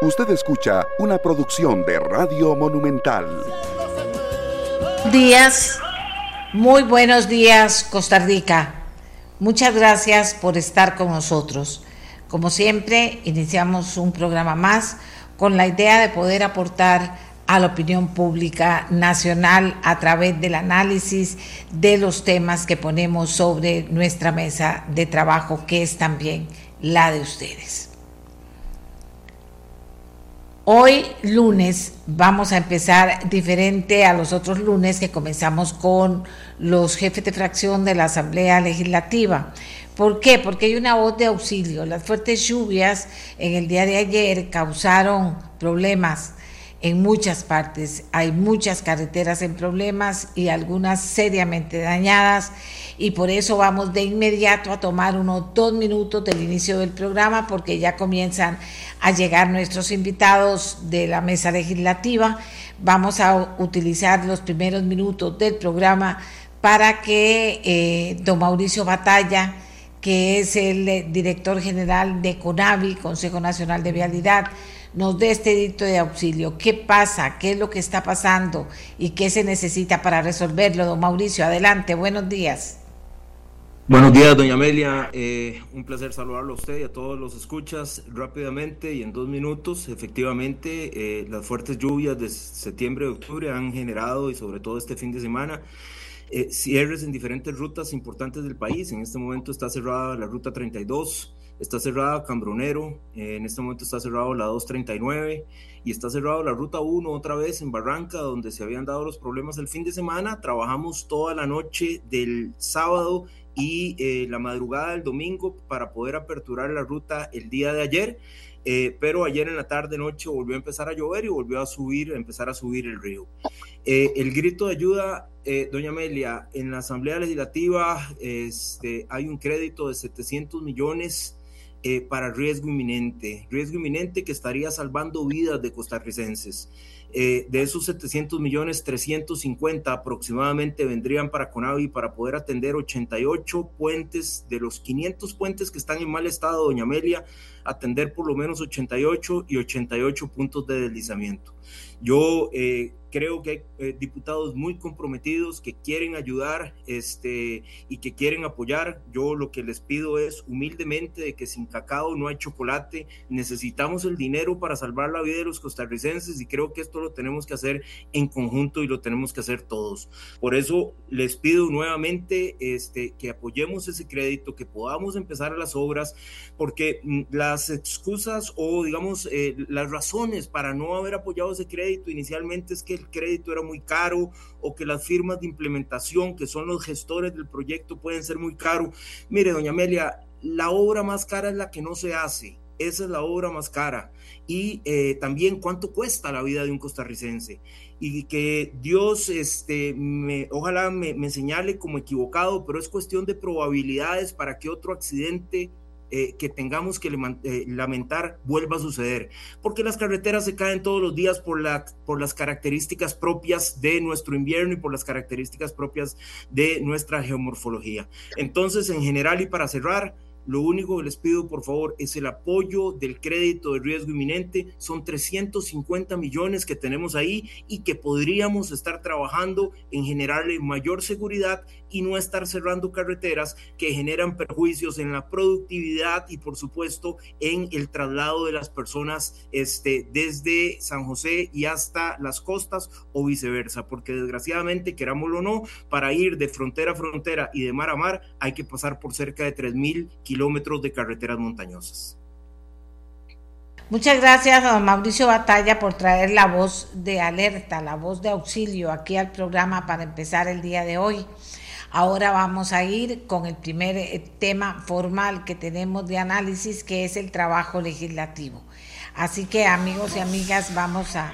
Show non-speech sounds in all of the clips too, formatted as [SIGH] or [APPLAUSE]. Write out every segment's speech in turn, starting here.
Usted escucha una producción de Radio Monumental. Días, muy buenos días Costa Rica. Muchas gracias por estar con nosotros. Como siempre, iniciamos un programa más con la idea de poder aportar a la opinión pública nacional a través del análisis de los temas que ponemos sobre nuestra mesa de trabajo, que es también la de ustedes. Hoy lunes vamos a empezar diferente a los otros lunes que comenzamos con los jefes de fracción de la Asamblea Legislativa. ¿Por qué? Porque hay una voz de auxilio. Las fuertes lluvias en el día de ayer causaron problemas en muchas partes. Hay muchas carreteras en problemas y algunas seriamente dañadas y por eso vamos de inmediato a tomar unos dos minutos del inicio del programa porque ya comienzan a llegar nuestros invitados de la mesa legislativa. Vamos a utilizar los primeros minutos del programa para que eh, don Mauricio Batalla, que es el eh, director general de CONAVI, Consejo Nacional de Vialidad, nos dé este dicto de auxilio. ¿Qué pasa? ¿Qué es lo que está pasando? ¿Y qué se necesita para resolverlo? Don Mauricio, adelante, buenos días. Buenos días, doña Amelia. Eh, un placer saludarlo a usted y a todos los escuchas rápidamente y en dos minutos. Efectivamente, eh, las fuertes lluvias de septiembre y octubre han generado, y sobre todo este fin de semana, eh, cierres en diferentes rutas importantes del país. En este momento está cerrada la ruta 32, está cerrada Cambronero, en este momento está cerrado la 239 y está cerrado la ruta 1 otra vez en Barranca, donde se habían dado los problemas el fin de semana. Trabajamos toda la noche del sábado y eh, la madrugada del domingo para poder aperturar la ruta el día de ayer. Eh, pero ayer en la tarde noche volvió a empezar a llover y volvió a subir, a empezar a subir el río. Eh, el grito de ayuda, doña Amelia, en la Asamblea Legislativa este, hay un crédito de 700 millones para riesgo inminente, riesgo inminente que estaría salvando vidas de costarricenses. Eh, de esos 700 millones, 350 aproximadamente vendrían para Conavi para poder atender 88 puentes de los 500 puentes que están en mal estado, doña Amelia, atender por lo menos 88 y 88 puntos de deslizamiento. Yo eh, creo que hay eh, diputados muy comprometidos que quieren ayudar este, y que quieren apoyar. Yo lo que les pido es humildemente de que sin cacao no hay chocolate. Necesitamos el dinero para salvar la vida de los costarricenses y creo que esto lo tenemos que hacer en conjunto y lo tenemos que hacer todos. Por eso les pido nuevamente este, que apoyemos ese crédito, que podamos empezar las obras, porque mm, las excusas o digamos eh, las razones para no haber apoyado ese crédito inicialmente es que el crédito era muy caro o que las firmas de implementación, que son los gestores del proyecto, pueden ser muy caros. Mire, doña Amelia, la obra más cara es la que no se hace. Esa es la obra más cara. Y eh, también cuánto cuesta la vida de un costarricense. Y que Dios, este, me, ojalá me, me señale como equivocado, pero es cuestión de probabilidades para que otro accidente eh, que tengamos que eh, lamentar vuelva a suceder, porque las carreteras se caen todos los días por, la, por las características propias de nuestro invierno y por las características propias de nuestra geomorfología. Entonces, en general y para cerrar, lo único que les pido, por favor, es el apoyo del crédito de riesgo inminente. Son 350 millones que tenemos ahí y que podríamos estar trabajando en generarle mayor seguridad y no estar cerrando carreteras que generan perjuicios en la productividad y por supuesto en el traslado de las personas este, desde San José y hasta las costas o viceversa, porque desgraciadamente, querámoslo o no, para ir de frontera a frontera y de mar a mar hay que pasar por cerca de 3.000 kilómetros de carreteras montañosas. Muchas gracias a Mauricio Batalla por traer la voz de alerta, la voz de auxilio aquí al programa para empezar el día de hoy. Ahora vamos a ir con el primer eh, tema formal que tenemos de análisis, que es el trabajo legislativo. Así que amigos y amigas, vamos a,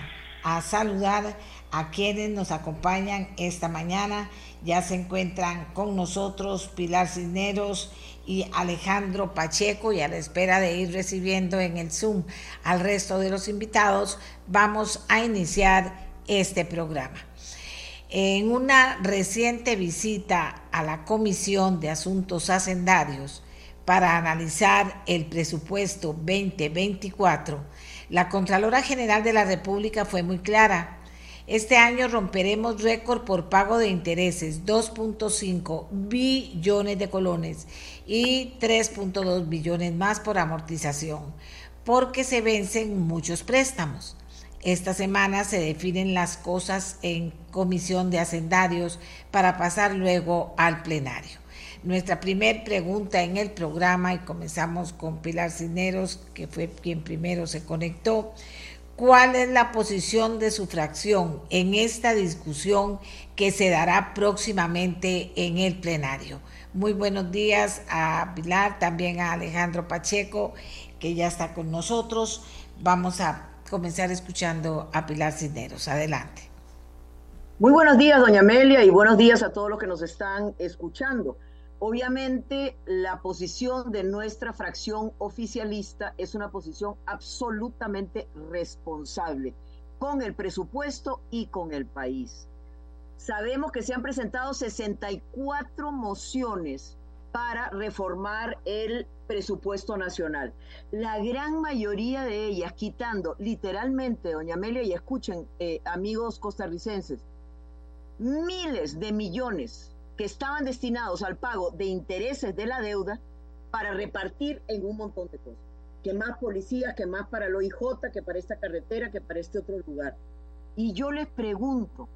saludar a quienes nos acompañan esta mañana. Ya se encuentran con nosotros Pilar Cisneros y Alejandro Pacheco y a la espera de ir recibiendo en el Zoom al resto de los invitados, vamos a iniciar este programa. En una reciente visita a la Comisión de Asuntos Hacendarios, para analizar el presupuesto 2024, la Contralora General de la República fue muy clara. Este año romperemos récord por pago de intereses, 2.5 billones de colones y 3.2 billones más por amortización, porque se vencen muchos préstamos. Esta semana se definen las cosas en comisión de hacendarios para pasar luego al plenario. Nuestra primer pregunta en el programa, y comenzamos con Pilar Cineros, que fue quien primero se conectó, ¿cuál es la posición de su fracción en esta discusión que se dará próximamente en el plenario? Muy buenos días a Pilar, también a Alejandro Pacheco, que ya está con nosotros. Vamos a comenzar escuchando a Pilar Cineros. Adelante. Muy buenos días, doña Amelia, y buenos días a todos los que nos están escuchando. Obviamente, la posición de nuestra fracción oficialista es una posición absolutamente responsable con el presupuesto y con el país. Sabemos que se han presentado 64 mociones para reformar el presupuesto nacional. La gran mayoría de ellas, quitando literalmente, doña Amelia, y escuchen, eh, amigos costarricenses, miles de millones que estaban destinados al pago de intereses de la deuda para repartir en un montón de cosas. Que más policías, que más para el OIJ, que para esta carretera, que para este otro lugar. Y yo les pregunto,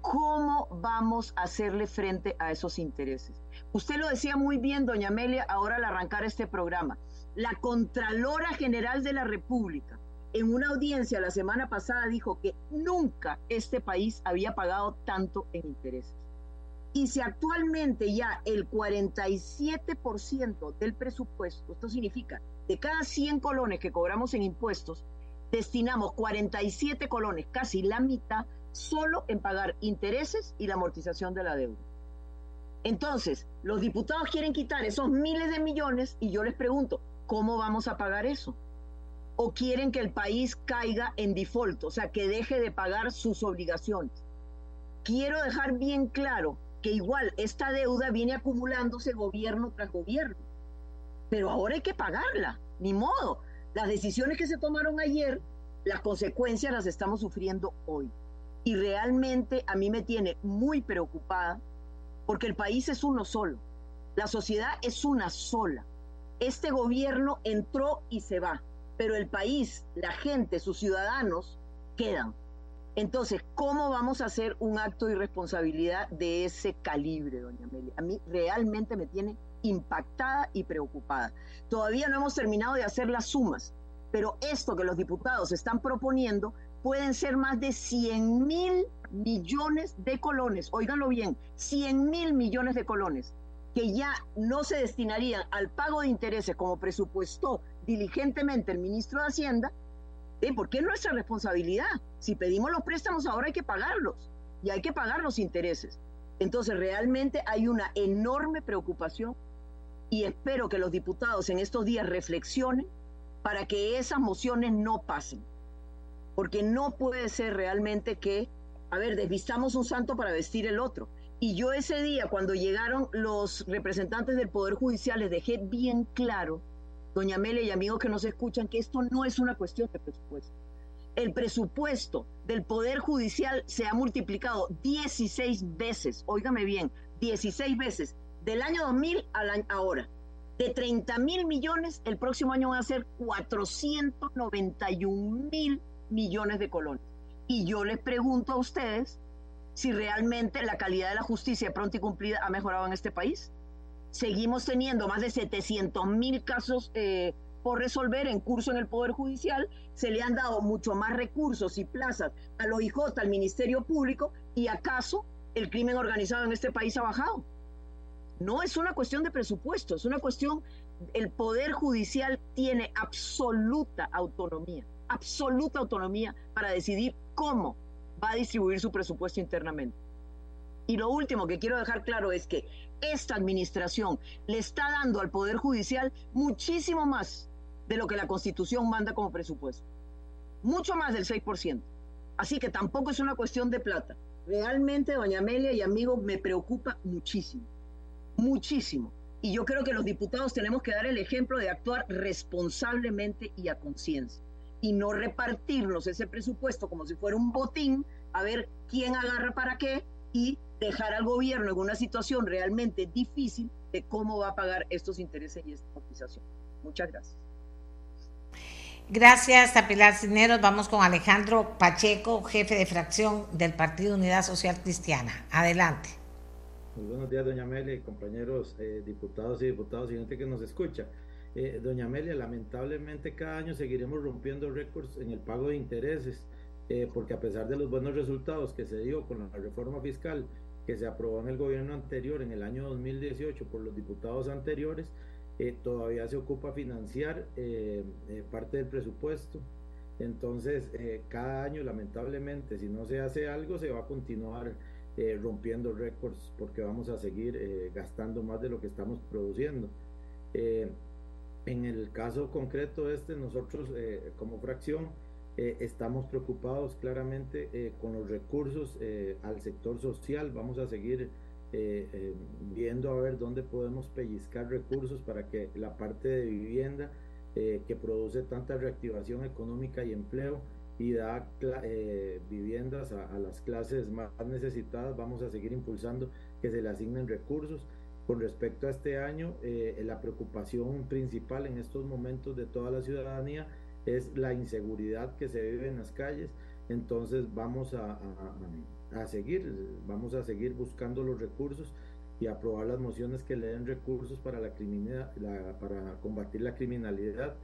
¿cómo vamos a hacerle frente a esos intereses? Usted lo decía muy bien, doña Amelia, ahora al arrancar este programa. La Contralora General de la República, en una audiencia la semana pasada, dijo que nunca este país había pagado tanto en intereses. Y si actualmente ya el 47% del presupuesto, esto significa de cada 100 colones que cobramos en impuestos, destinamos 47 colones, casi la mitad, solo en pagar intereses y la amortización de la deuda. Entonces, los diputados quieren quitar esos miles de millones y yo les pregunto, ¿cómo vamos a pagar eso? ¿O quieren que el país caiga en default, o sea, que deje de pagar sus obligaciones? Quiero dejar bien claro que igual esta deuda viene acumulándose gobierno tras gobierno, pero ahora hay que pagarla, ni modo. Las decisiones que se tomaron ayer, las consecuencias las estamos sufriendo hoy. Y realmente a mí me tiene muy preocupada porque el país es uno solo, la sociedad es una sola. Este gobierno entró y se va, pero el país, la gente, sus ciudadanos quedan. Entonces, ¿cómo vamos a hacer un acto de irresponsabilidad de ese calibre, doña Amelia? A mí realmente me tiene impactada y preocupada. Todavía no hemos terminado de hacer las sumas, pero esto que los diputados están proponiendo pueden ser más de 100 mil millones de colones, óiganlo bien, 100 mil millones de colones, que ya no se destinarían al pago de intereses como presupuestó diligentemente el ministro de Hacienda, ¿eh? porque es nuestra responsabilidad. Si pedimos los préstamos ahora hay que pagarlos y hay que pagar los intereses. Entonces realmente hay una enorme preocupación y espero que los diputados en estos días reflexionen para que esas mociones no pasen. Porque no puede ser realmente que a ver, desvistamos un santo para vestir el otro. Y yo ese día, cuando llegaron los representantes del Poder Judicial, les dejé bien claro, doña Amelia y amigos que nos escuchan, que esto no es una cuestión de presupuesto. El presupuesto del Poder Judicial se ha multiplicado 16 veces, óigame bien, 16 veces, del año 2000 al año ahora. De 30 mil millones, el próximo año van a ser 491 mil millones de colones. Y yo les pregunto a ustedes si realmente la calidad de la justicia pronta y cumplida ha mejorado en este país. Seguimos teniendo más de 700 mil casos eh, por resolver en curso en el Poder Judicial. Se le han dado mucho más recursos y plazas a los OIJ, al Ministerio Público, y acaso el crimen organizado en este país ha bajado. No es una cuestión de presupuesto, es una cuestión, el Poder Judicial tiene absoluta autonomía absoluta autonomía para decidir cómo va a distribuir su presupuesto internamente. Y lo último que quiero dejar claro es que esta administración le está dando al Poder Judicial muchísimo más de lo que la Constitución manda como presupuesto. Mucho más del 6%. Así que tampoco es una cuestión de plata. Realmente, doña Amelia y amigos, me preocupa muchísimo. Muchísimo. Y yo creo que los diputados tenemos que dar el ejemplo de actuar responsablemente y a conciencia y no repartirnos ese presupuesto como si fuera un botín a ver quién agarra para qué y dejar al gobierno en una situación realmente difícil de cómo va a pagar estos intereses y esta cotización. Muchas gracias. Gracias a Pilar Cineros. Vamos con Alejandro Pacheco, jefe de fracción del Partido Unidad Social Cristiana. Adelante. Muy buenos días, doña Amelia, compañeros eh, diputados y diputados y gente que nos escucha. Eh, doña Amelia, lamentablemente cada año seguiremos rompiendo récords en el pago de intereses, eh, porque a pesar de los buenos resultados que se dio con la reforma fiscal que se aprobó en el gobierno anterior, en el año 2018, por los diputados anteriores, eh, todavía se ocupa financiar parte del presupuesto. Entonces, cada año, lamentablemente, si no se hace algo, se va a continuar rompiendo récords porque vamos a seguir gastando más de lo que estamos produciendo. En el caso concreto este, nosotros como fracción estamos preocupados claramente con los recursos al sector social. Vamos a seguir eh, eh, viendo a ver dónde podemos pellizcar recursos para que la parte de vivienda eh, que produce tanta reactivación económica y empleo y da viviendas a, las clases más necesitadas, vamos a seguir impulsando que se le asignen recursos. Con respecto a este año, la preocupación principal en estos momentos de toda la ciudadanía es la inseguridad que se vive en las calles, entonces vamos a a seguir, vamos a seguir buscando los recursos y aprobar las mociones que le den recursos para la, criminalidad, para combatir la criminalidad.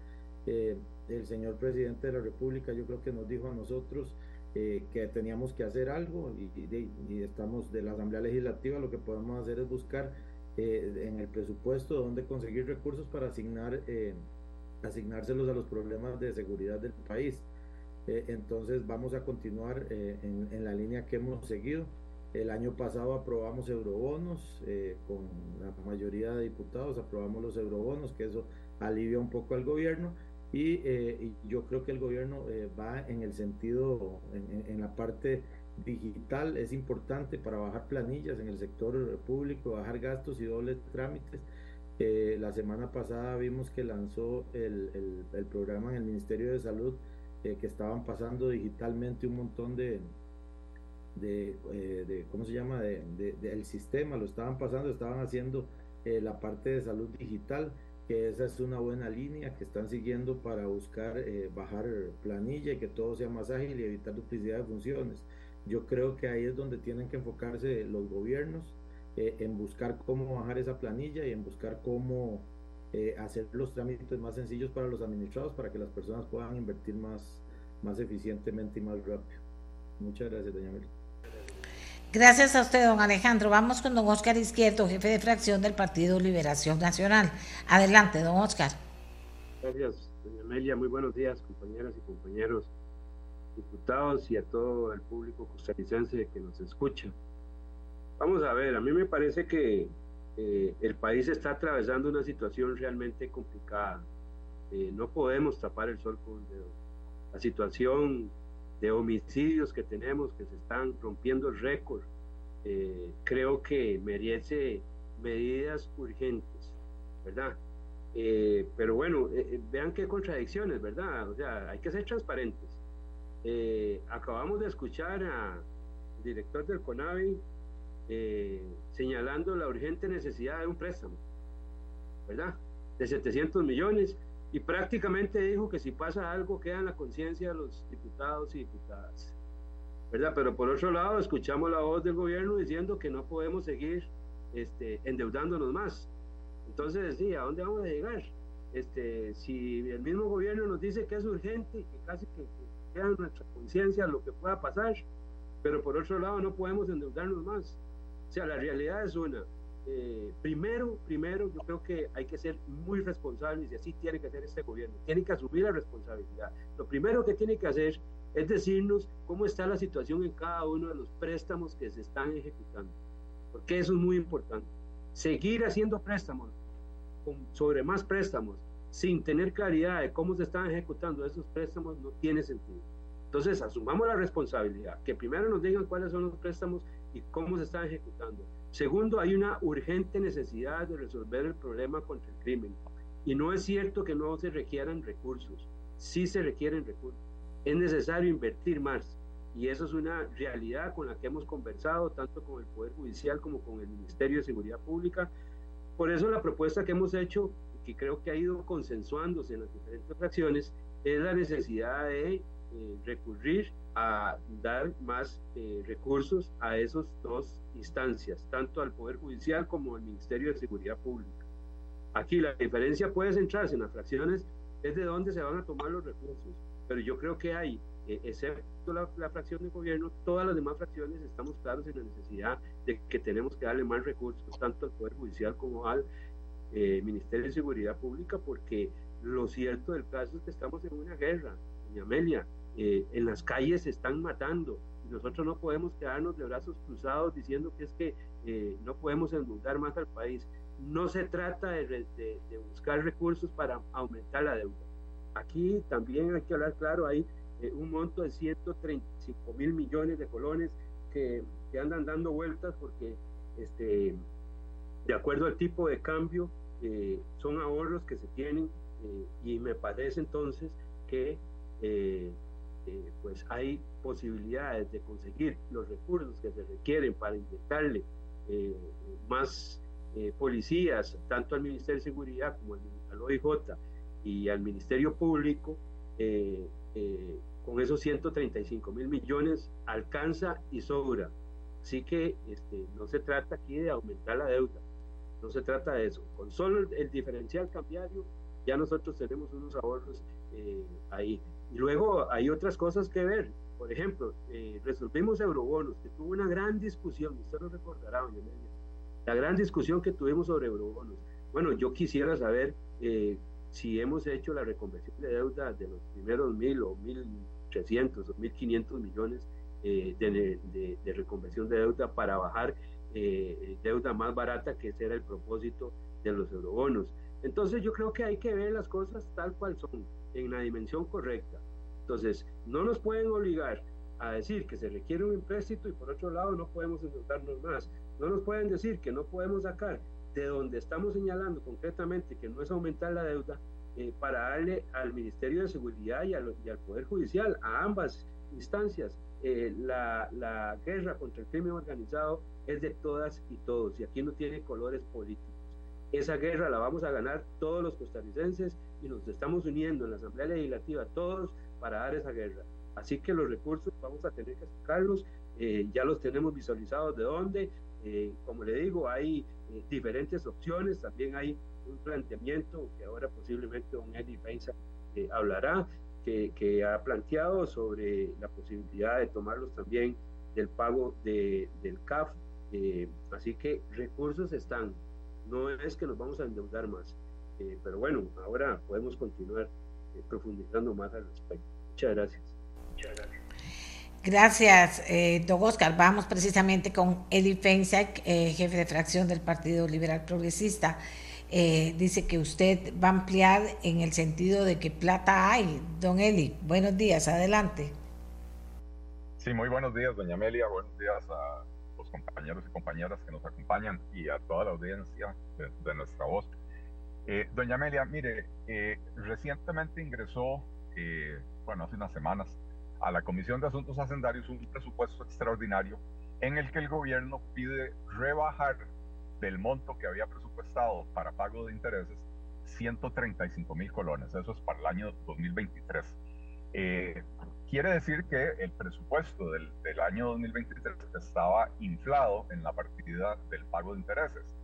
Eh, el señor presidente de la República yo creo que nos dijo a nosotros eh, que teníamos que hacer algo y, estamos de la Asamblea Legislativa, lo que podemos hacer es buscar eh, en el presupuesto dónde conseguir recursos para asignar, asignárselos a los problemas de seguridad del país. Eh, entonces vamos a continuar eh, en, la línea que hemos seguido. El año pasado aprobamos eurobonos eh, con la mayoría de diputados, aprobamos los eurobonos, que eso alivia un poco al gobierno y, yo creo que el gobierno va en el sentido, en, la parte digital, es importante para bajar planillas en el sector público, bajar gastos y dobles trámites. la semana pasada vimos que lanzó el, el programa en el Ministerio de Salud eh, que estaban pasando digitalmente un montón de, de, eh, ¿cómo se llama?, de, del sistema, lo estaban pasando, estaban haciendo eh, la parte de salud digital, que esa es una buena línea que están siguiendo para buscar bajar planilla y que todo sea más ágil y evitar duplicidad de funciones. Yo creo que ahí es donde tienen que enfocarse los gobiernos en buscar cómo bajar esa planilla y en buscar cómo eh, hacer los trámites más sencillos para los administrados para que las personas puedan invertir más, más eficientemente y más rápido. Muchas gracias, doña Mel. Gracias a usted, don Alejandro. Vamos con don Oscar Izquierdo, jefe de fracción del Partido Liberación Nacional. Adelante, don Oscar. Gracias, doña Amelia. Muy buenos días, compañeras y compañeros diputados y a todo el público costarricense que nos escucha. Vamos a ver, a mí me parece que eh, el país está atravesando una situación realmente complicada. Eh, no podemos tapar el sol con el dedo. La situación de homicidios que tenemos, que se están rompiendo el récord, eh, creo que merece medidas urgentes, ¿verdad? pero bueno, vean qué contradicciones, ¿verdad? O sea, hay que ser transparentes. Acabamos de escuchar al director del CONAVI eh, señalando la urgente necesidad de un préstamo, ¿verdad? De 700 millones y prácticamente dijo que si pasa algo queda en la conciencia de los diputados y diputadas, ¿verdad? Pero por otro lado escuchamos la voz del gobierno diciendo que no podemos seguir este, endeudándonos más. Entonces, sí, ¿a dónde vamos a llegar? Este, si el mismo gobierno nos dice que es urgente, que casi que queda en nuestra conciencia lo que pueda pasar, pero por otro lado no podemos endeudarnos más. O sea, la realidad es una. Eh, primero, primero, yo creo que hay que ser muy responsables y así tiene que ser este gobierno. Tiene que asumir la responsabilidad. Lo primero que tiene que hacer es decirnos cómo está la situación en cada uno de los préstamos que se están ejecutando. Porque eso es muy importante. Seguir haciendo préstamos sobre más préstamos sin tener claridad de cómo se están ejecutando esos préstamos no tiene sentido. Entonces, asumamos la responsabilidad, que primero nos digan cuáles son los préstamos y cómo se están ejecutando. Segundo, hay una urgente necesidad de resolver el problema contra el crimen. Y no es cierto que no se requieran recursos, sí se requieren recursos. Es necesario invertir más. Y eso es una realidad con la que hemos conversado tanto con el Poder Judicial como con el Ministerio de Seguridad Pública. Por eso la propuesta que hemos hecho, que creo que ha ido consensuándose en las diferentes fracciones, es la necesidad de eh, recurrir a dar más eh, recursos a esas dos instancias, tanto al Poder Judicial como al Ministerio de Seguridad Pública. Aquí la diferencia puede centrarse en las fracciones, es de dónde se van a tomar los recursos, pero yo creo que hay, eh, excepto la, fracción de gobierno, todas las demás fracciones estamos claros en la necesidad de que tenemos que darle más recursos, tanto al Poder Judicial como al eh, Ministerio de Seguridad Pública, porque lo cierto del caso es que estamos en una guerra, doña Amelia, eh, en las calles se están matando. Y nosotros no podemos quedarnos de brazos cruzados diciendo que es que eh, no podemos endeudar más al país. No se trata de, buscar recursos para aumentar la deuda. Aquí también hay que hablar claro, hay eh, un monto de 135 mil millones de colones que, que, andan dando vueltas porque este, de acuerdo al tipo de cambio son ahorros que se tienen y me parece entonces que eh, pues hay posibilidades de conseguir los recursos que se requieren para inyectarle eh, más eh, policías, tanto al Ministerio de Seguridad como al, OIJ y al Ministerio Público, con esos 135 mil millones alcanza y sobra. Así que este, no se trata aquí de aumentar la deuda, no se trata de eso. Con solo el, diferencial cambiario ya nosotros tenemos unos ahorros ahí. Y luego hay otras cosas que ver. Por ejemplo, eh, resolvimos eurobonos, que tuvo una gran discusión, usted lo recordará, doña la gran discusión que tuvimos sobre eurobonos. Bueno, yo quisiera saber eh, si hemos hecho la reconversión de deuda de los primeros mil o mil trescientos o mil quinientos millones eh, de, de, reconversión de deuda para bajar deuda más barata, que ese era el propósito de los eurobonos. Entonces yo creo que hay que ver las cosas tal cual son en la dimensión correcta. Entonces, no nos pueden obligar a decir que se requiere un empréstito y por otro lado no podemos endeudarnos más. No nos pueden decir que no podemos sacar de donde estamos señalando concretamente que no es aumentar la deuda eh, para darle al Ministerio de Seguridad y, al Poder Judicial, a ambas instancias, eh, la, la guerra contra el crimen organizado es de todas y todos y aquí no tiene colores políticos. Esa guerra la vamos a ganar todos los costarricenses y nos estamos uniendo en la Asamblea Legislativa todos para dar esa guerra. Así que los recursos vamos a tener que sacarlos, eh, ya los tenemos visualizados de dónde, eh, como le digo, hay eh, diferentes opciones, también hay un planteamiento que ahora posiblemente don Eddie Pensa hablará, que, que, ha planteado sobre la posibilidad de tomarlos también del pago de, del CAF. así que recursos están, no es que nos vamos a endeudar más. Eh, pero bueno, ahora podemos continuar eh, profundizando más al respecto. Muchas gracias. Muchas gracias. Gracias, eh, don Oscar. Vamos precisamente con Eli Feinsack, eh, jefe de fracción del Partido Liberal Progresista. Dice que usted va a ampliar en el sentido de que plata hay. Don Eli, buenos días, adelante. Sí, muy buenos días, doña Amelia. Buenos días a los compañeros y compañeras que nos acompañan y a toda la audiencia de nuestra voz. Eh, doña Amelia, mire, eh, recientemente ingresó, eh, bueno, hace unas semanas, a la Comisión de Asuntos Hacendarios un presupuesto extraordinario en el que el gobierno pide rebajar del monto que había presupuestado para pago de intereses 135 mil colones. Eso es para el año 2023. quiere decir que el presupuesto del, del, año 2023 estaba inflado en la partida del pago de intereses.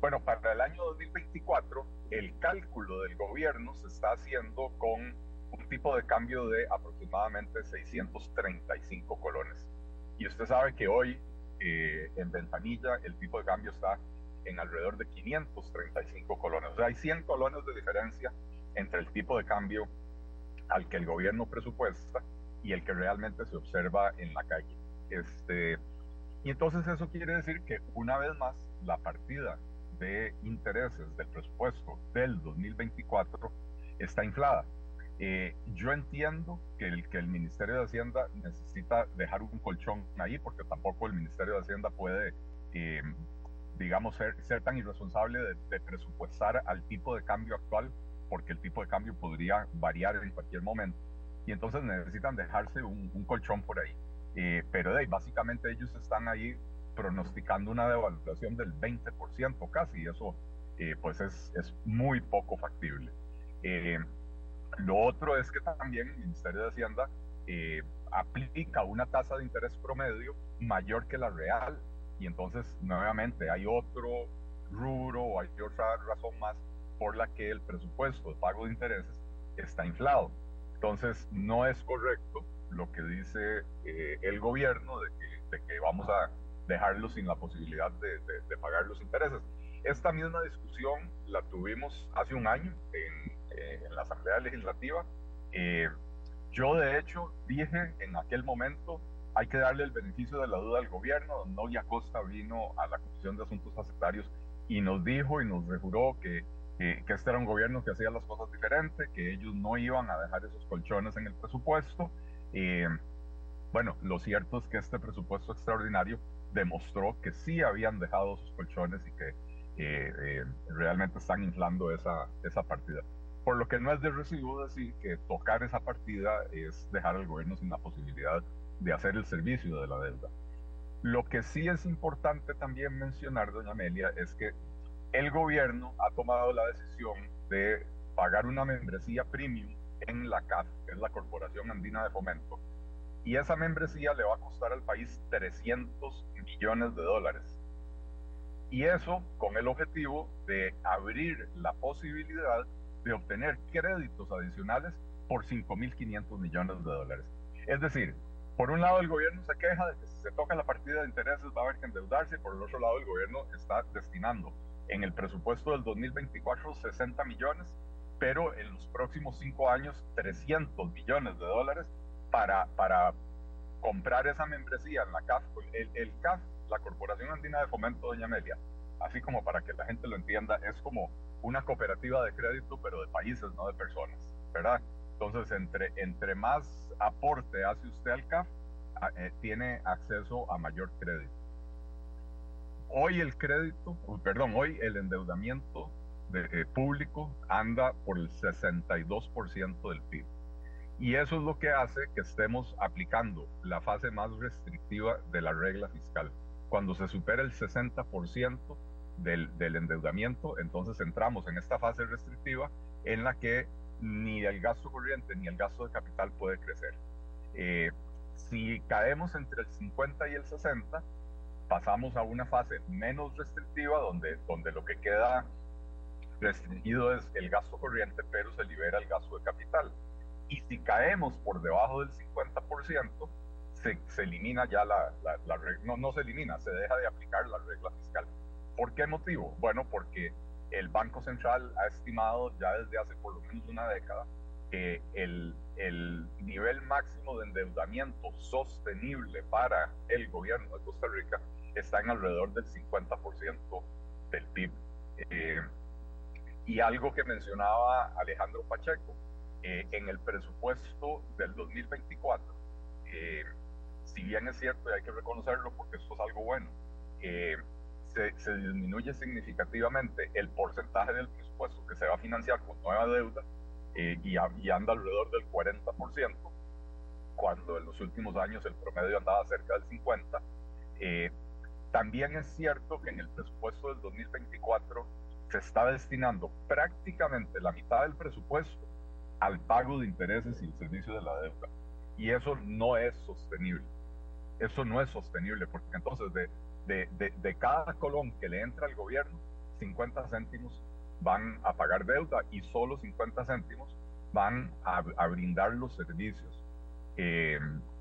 Bueno, para el año 2024, el cálculo del gobierno se está haciendo con un tipo de cambio de aproximadamente 635 colones. Y usted sabe que hoy eh, en Ventanilla el tipo de cambio está en alrededor de 535 colones. O sea, hay 100 colones de diferencia entre el tipo de cambio al que el gobierno presupuesta y el que realmente se observa en la calle. Este, y entonces eso quiere decir que una vez más la partida de intereses del presupuesto del 2024 está inflada. Eh, yo entiendo que el, que el Ministerio de Hacienda necesita dejar un colchón ahí porque tampoco el Ministerio de Hacienda puede eh, digamos, ser, ser, tan irresponsable de, presupuestar al tipo de cambio actual, porque el tipo de cambio podría variar en cualquier momento. Y entonces necesitan dejarse un, colchón por ahí. Eh, pero de, básicamente ellos están ahí pronosticando una devaluación del 20% casi, y eso eh, pues es, es, muy poco factible. Eh, lo otro es que también el Ministerio de Hacienda eh, aplica una tasa de interés promedio mayor que la real y entonces nuevamente hay otro rubro o hay otra razón más por la que el presupuesto de pago de intereses está inflado. Entonces no es correcto lo que dice el gobierno de que, vamos a dejarlo sin la posibilidad de, de pagar los intereses. Esta misma discusión la tuvimos hace un año en, eh, la Asamblea Legislativa. Eh, yo, de hecho, dije en aquel momento, hay que darle el beneficio de la duda al gobierno. Don Novia Costa vino a la Comisión de Asuntos Facetarios y nos dijo y nos rejuró que, que, este era un gobierno que hacía las cosas diferentes, que ellos no iban a dejar esos colchones en el presupuesto. Eh, bueno, lo cierto es que este presupuesto extraordinario demostró que sí habían dejado sus colchones y que eh, realmente están inflando esa, esa partida. Por lo que no es de recibo decir que tocar esa partida es dejar al gobierno sin la posibilidad de hacer el servicio de la deuda. Lo que sí es importante también mencionar, doña Amelia, es que el gobierno ha tomado la decisión de pagar una membresía premium en la CAF, que es la Corporación Andina de Fomento, y esa membresía le va a costar al país 300 millones de dólares. Y eso con el objetivo de abrir la posibilidad de obtener créditos adicionales por 5.500 millones de dólares. Es decir, por un lado el gobierno se queja de que si se toca la partida de intereses va a haber que endeudarse, y por el otro lado el gobierno está destinando en el presupuesto del 2024 60 millones, pero en los próximos cinco años 300 millones de dólares para, para comprar esa membresía en la CAF. El, el CAF la Corporación Andina de Fomento Doña Amelia, así como para que la gente lo entienda, es como una cooperativa de crédito, pero de países, no de personas, ¿verdad? Entonces, entre, entre más aporte hace usted al CAF, eh, tiene acceso a mayor crédito. Hoy el crédito, perdón, hoy el endeudamiento de, eh, público anda por el 62% del PIB. Y eso es lo que hace que estemos aplicando la fase más restrictiva de la regla fiscal cuando se supera el 60% del, del endeudamiento, entonces entramos en esta fase restrictiva en la que ni el gasto corriente ni el gasto de capital puede crecer. Eh, si caemos entre el 50 y el 60, pasamos a una fase menos restrictiva donde, donde lo que queda restringido es el gasto corriente, pero se libera el gasto de capital. Y si caemos por debajo del 50%, se, elimina ya la, la, regla, no, no se elimina, se deja de aplicar la regla fiscal. ¿Por qué motivo? Bueno, porque el Banco Central ha estimado ya desde hace por lo menos una década que el, el nivel máximo de endeudamiento sostenible para el gobierno de Costa Rica está en alrededor del 50% del PIB. Eh, y algo que mencionaba Alejandro Pacheco, eh, en el presupuesto del 2024, eh, si bien es cierto y hay que reconocerlo porque esto es algo bueno, se, disminuye significativamente el porcentaje del presupuesto que se va a financiar con nueva deuda eh, y, anda alrededor del 40%, cuando en los últimos años el promedio andaba cerca del 50%. Eh, también es cierto que en el presupuesto del 2024 se está destinando prácticamente la mitad del presupuesto al pago de intereses y el servicio de la deuda. Y eso no es sostenible. Eso no es sostenible, porque entonces de, de, de, cada colón que le entra al gobierno, 50 céntimos van a pagar deuda y solo 50 céntimos van a, brindar los servicios, eh,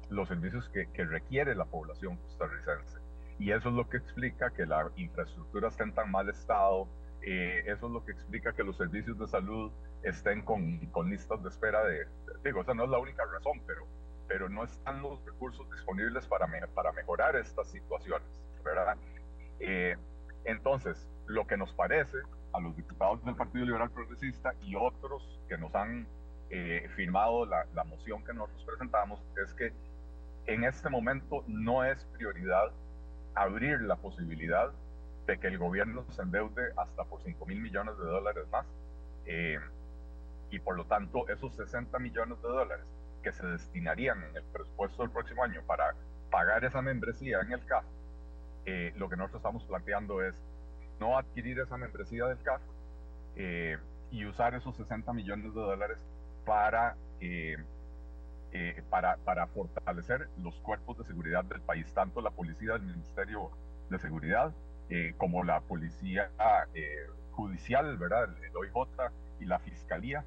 los servicios que, que, requiere la población costarricense. Y eso es lo que explica que la infraestructura esté en tan mal estado, eh, eso es lo que explica que los servicios de salud estén con, con listas de espera de, digo, esa no es la única razón, pero pero no están los recursos disponibles para, para mejorar estas situaciones, Eh, entonces, lo que nos parece a los diputados del Partido Liberal Progresista y otros que nos han eh, firmado la, la, moción que nosotros presentamos es que en este momento no es prioridad abrir la posibilidad de que el gobierno se endeude hasta por 5 mil millones de dólares más. Eh, y por lo tanto, esos 60 millones de dólares que se destinarían en el presupuesto del próximo año para pagar esa membresía en el CAF, eh, lo que nosotros estamos planteando es no adquirir esa membresía del CAF eh, y usar esos 60 millones de dólares para, para, para fortalecer los cuerpos de seguridad del país, tanto la policía del Ministerio de Seguridad eh, como la policía eh, judicial, ¿verdad? El, OIJ y la fiscalía,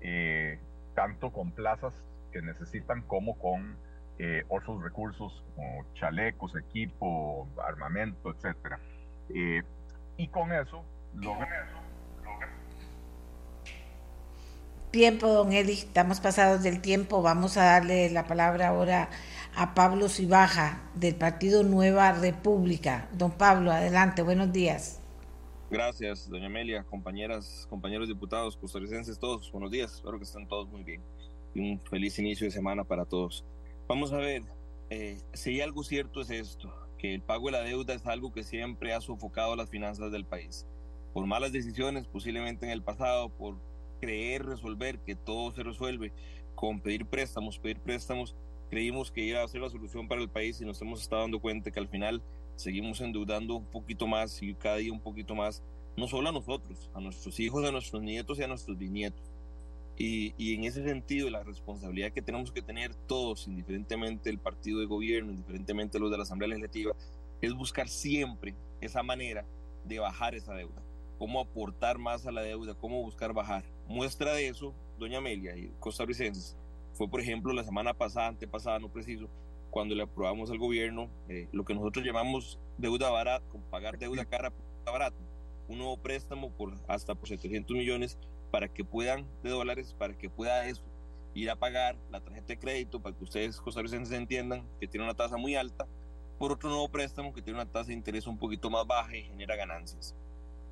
eh, tanto con plazas que necesitan como con otros recursos como chalecos, equipo, armamento, etcétera. y con eso, Tiempo, don Eli, estamos pasados del tiempo. Vamos a darle la palabra ahora a Pablo Cibaja del Partido Nueva República. Don Pablo, adelante, buenos días. Gracias, doña Amelia, compañeras, compañeros diputados, costarricenses, todos, buenos días, espero que estén todos muy bien y un feliz inicio de semana para todos. Vamos a ver, eh, si algo cierto es esto, que el pago de la deuda es algo que siempre ha sofocado las finanzas del país. Por malas decisiones, posiblemente en el pasado, por creer resolver que todo se resuelve con pedir préstamos, pedir préstamos, creímos que iba a ser la solución para el país y nos hemos estado dando cuenta que al final seguimos endeudando un poquito más y cada día un poquito más, no solo a nosotros, a nuestros hijos, a nuestros nietos y a nuestros bisnietos. Y, y en ese sentido, la responsabilidad que tenemos que tener todos, indiferentemente el partido de gobierno, indiferentemente los de la Asamblea Legislativa, es buscar siempre esa manera de bajar esa deuda. Cómo aportar más a la deuda, cómo buscar bajar. Muestra de eso, doña Amelia y costarricenses, fue, por ejemplo, la semana pasada, antepasada, no preciso, cuando le aprobamos al gobierno eh, lo que nosotros llamamos deuda barata, pagar deuda cara barata, un nuevo préstamo por hasta por 700 millones para que puedan, de dólares, para que pueda eso, ir a pagar la tarjeta de crédito, para que ustedes costarricenses entiendan que tiene una tasa muy alta, por otro nuevo préstamo que tiene una tasa de interés un poquito más baja y genera ganancias.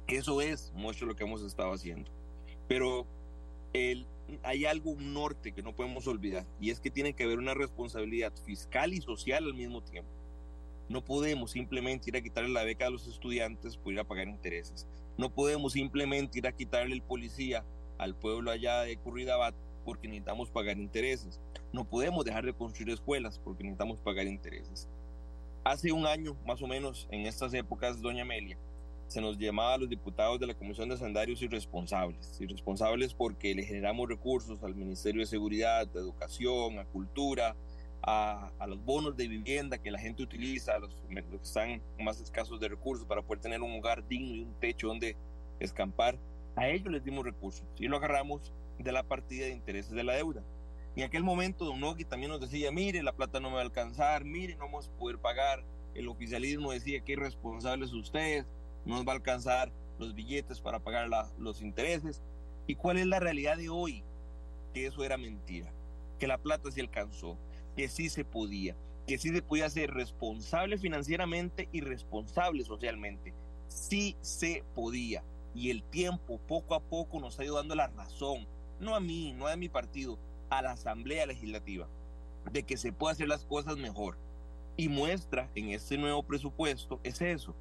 Eso es mucho lo que hemos estado haciendo. Pero el hay algo, un norte que no podemos olvidar, y es que tiene que haber una responsabilidad fiscal y social al mismo tiempo. No podemos simplemente ir a quitarle la beca a los estudiantes por ir a pagar intereses. No podemos simplemente ir a quitarle el policía al pueblo allá de Curridabat porque necesitamos pagar intereses. No podemos dejar de construir escuelas porque necesitamos pagar intereses. Hace un año, más o menos, en estas épocas, doña Amelia, se nos llamaba a los diputados de la Comisión de Sendarios irresponsables. Irresponsables porque le generamos recursos al Ministerio de Seguridad, de Educación, a Cultura, a, los bonos de vivienda que la gente utiliza, a los, que están más escasos de recursos para poder tener un hogar digno y un techo donde escampar. A ellos les dimos recursos y lo agarramos de la partida de intereses de la deuda. Y en aquel momento Don Nogui también nos decía, mire, la plata no me va a alcanzar, mire, no vamos a poder pagar. El oficialismo decía que irresponsables ustedes, no nos va a alcanzar los billetes para pagar los intereses. ¿Y cuál es la realidad de hoy? Que eso era mentira, que la plata se alcanzó, que sí se podía, que sí se podía ser responsable financieramente y responsable socialmente. Sí se podía. Y el tiempo poco a poco nos ha ido dando la razón, no a mí, no a mi partido, a la Asamblea Legislativa, de que se puede hacer las cosas mejor. Y muestra en este nuevo presupuesto es eso,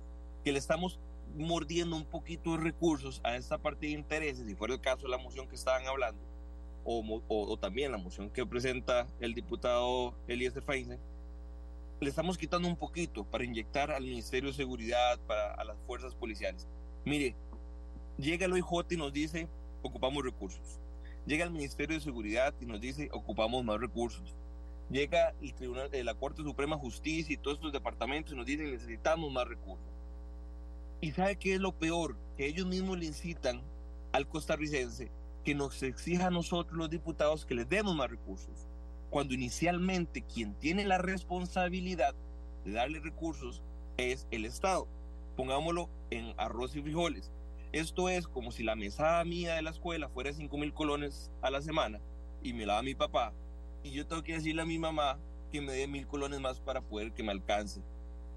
que le estamos mordiendo un poquito de recursos a esta parte de intereses, si fuera el caso de la moción que estaban hablando, o, o, también la moción que presenta el diputado Eliezer Feinstein, le estamos quitando un poquito para inyectar al Ministerio de Seguridad, para a las fuerzas policiales. Mire, llega el OIJ y nos dice, ocupamos recursos. Llega el Ministerio de Seguridad y nos dice, ocupamos más recursos. Llega el Tribunal, de la Corte Suprema de Justicia y todos estos departamentos y nos dicen, necesitamos más recursos y sabe qué es lo peor, que ellos mismos le incitan al costarricense que nos exija a nosotros los diputados que les demos más recursos, cuando inicialmente quien tiene la responsabilidad de darle recursos es el Estado. Pongámoslo en arroz y frijoles. Esto es como si la mesada mía de la escuela fuera 5 mil colones a la semana y me la da mi papá y yo tengo que decirle a mi mamá que me dé mil colones más para poder que me alcance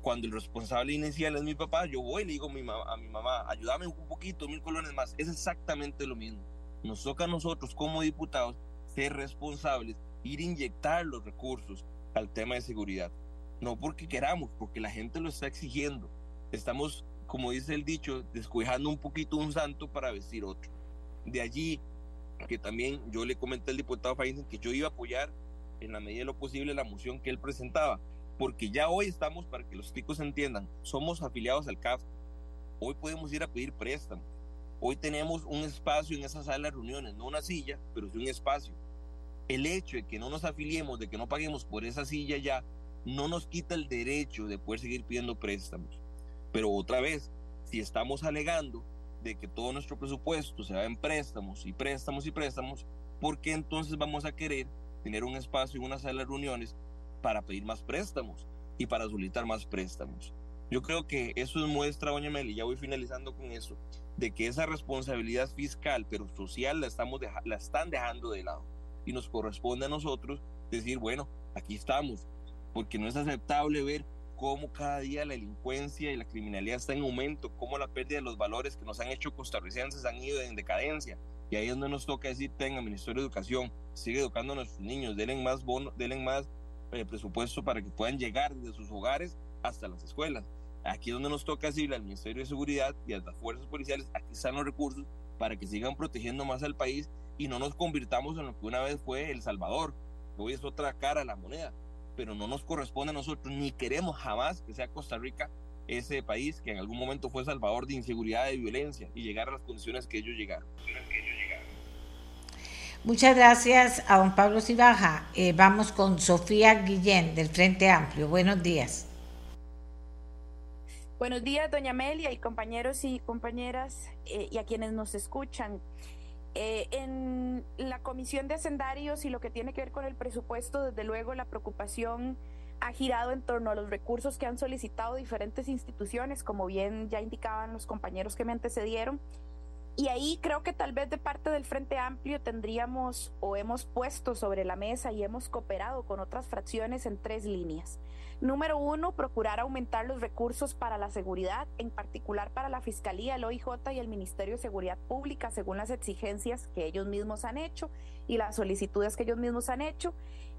cuando el responsable inicial es mi papá, yo voy y le digo a mi, mamá, a mi mamá, ayúdame un poquito, mil colones más. Es exactamente lo mismo. Nos toca a nosotros como diputados ser responsables, ir a inyectar los recursos al tema de seguridad. no porque queramos, porque la gente lo está exigiendo. Estamos, como dice el dicho, descuijando un poquito un santo para vestir otro. De allí que también yo le comenté al diputado Feinstein que yo iba a apoyar en la medida de lo posible la moción que él presentaba, porque ya hoy estamos, para que los chicos entiendan, somos afiliados al CAF, hoy podemos ir a pedir préstamos, hoy tenemos un espacio en esa sala de reuniones, no una silla, pero sí un espacio. El hecho de que no nos afiliemos, de que no paguemos por esa silla ya, no nos quita el derecho de poder seguir pidiendo préstamos. Pero otra vez, si estamos alegando de que todo nuestro presupuesto se va en préstamos y préstamos y préstamos, ¿por qué entonces vamos a querer tener un espacio en una sala de reuniones para pedir más préstamos y para solicitar más préstamos? Yo creo que eso muestra, doña Meli, ya voy finalizando con eso, de que esa responsabilidad fiscal, pero social, la, estamos la están dejando de lado. Y nos corresponde a nosotros decir, bueno, aquí estamos, porque no es aceptable ver cómo cada día la delincuencia y la criminalidad está en aumento, cómo la pérdida de los valores que nos han hecho costarricenses han ido en decadencia. Y ahí es donde nos toca decir, tenga, Ministerio de Educación, sigue educando a nuestros niños, denle más bono, denle más eh, presupuesto para que puedan llegar desde sus hogares hasta las escuelas. Aquí es donde nos toca decirle al Ministerio de Seguridad y a las fuerzas policiales, aquí están los recursos para que sigan protegiendo más al país y no nos convirtamos en lo que una vez fue El Salvador, hoy es otra cara de la moneda pero no nos corresponde a nosotros, ni queremos jamás que sea Costa Rica ese país que en algún momento fue salvador de inseguridad, y violencia y llegar a las condiciones que ellos llegaron. Muchas gracias a don Pablo Cibaja. Eh, vamos con Sofía Guillén del Frente Amplio. Buenos días. Buenos días, doña Amelia y compañeros y compañeras eh, y a quienes nos escuchan. Eh, en la Comisión de Hacendarios y lo que tiene que ver con el presupuesto, desde luego la preocupación ha girado en torno a los recursos que han solicitado diferentes instituciones, como bien ya indicaban los compañeros que me antecedieron. Y ahí creo que tal vez de parte del Frente Amplio tendríamos o hemos puesto sobre la mesa y hemos cooperado con otras fracciones en tres líneas. Número uno, procurar aumentar los recursos para la seguridad, en particular para la Fiscalía, el OIJ y el Ministerio de Seguridad Pública, según las exigencias que ellos mismos han hecho y las solicitudes que ellos mismos han hecho.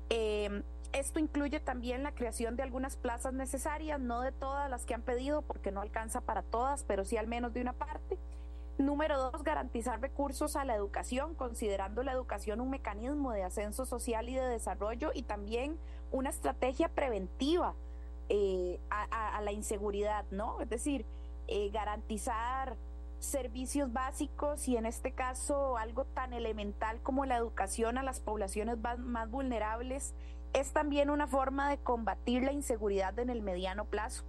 Em, esto incluye también la creación de algunas plazas necesarias, no de todas las que han pedido, porque no alcanza para todas, pero sí al menos de una parte. Número dos, garantizar recursos a la educación, considerando la educación un mecanismo de ascenso social y de desarrollo y también una estrategia preventiva eh, a, la inseguridad, ¿no? Es decir, eh, garantizar servicios básicos y en este caso algo tan elemental como la educación a las poblaciones más vulnerables es también una forma de combatir la inseguridad en el mediano plazo.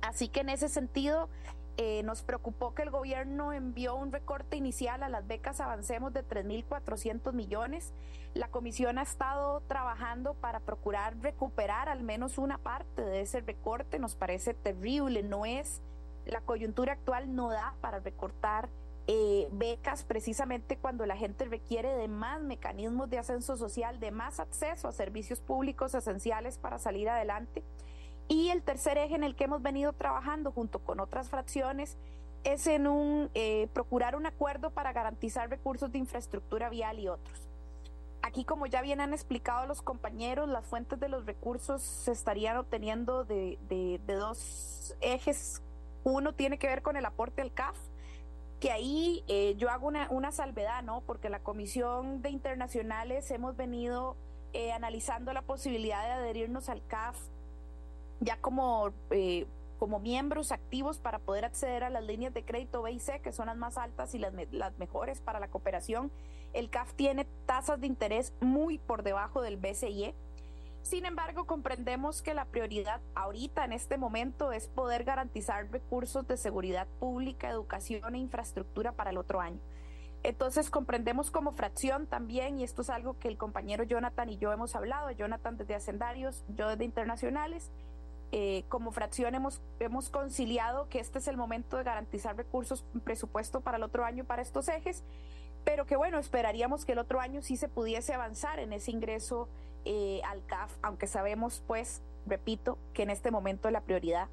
Así que en ese sentido, eh, nos preocupó que el gobierno envió un recorte inicial a las becas Avancemos de 3.400 millones. La comisión ha estado trabajando para procurar recuperar al menos una parte de ese recorte. Nos parece terrible, no es, la coyuntura actual no da para recortar eh, becas precisamente cuando la gente requiere de más mecanismos de ascenso social, de más acceso a servicios públicos esenciales para salir adelante. Y el tercer eje en el que hemos venido trabajando junto con otras fracciones es en un eh, procurar un acuerdo para garantizar recursos de infraestructura vial y otros. Aquí, como ya bien han explicado los compañeros, las fuentes de los recursos se estarían obteniendo de, de, dos ejes. Uno tiene que ver con el aporte al CAF, que ahí eh, yo hago una, una, salvedad, ¿no? Porque la Comisión de Internacionales hemos venido eh, analizando la posibilidad de adherirnos al CAF ya como, eh, como miembros activos para poder acceder a las líneas de crédito B y C, que son las más altas y las, las mejores para la cooperación. El CAF tiene tasas de interés muy por debajo del BCIE. Sin embargo, comprendemos que la prioridad ahorita, en este momento, es poder garantizar recursos de seguridad pública, educación e infraestructura para el otro año. Entonces comprendemos como fracción también, y esto es algo que el compañero Jonathan y yo hemos hablado, Jonathan desde Hacendarios, yo desde Internacionales, eh, como fracción hemos, hemos conciliado que este es el momento de garantizar recursos, presupuesto para el otro año para estos ejes, pero que bueno, esperaríamos que el otro año sí se pudiese avanzar en ese ingreso eh, al CAF, aunque sabemos pues, repito, que en este momento la prioridad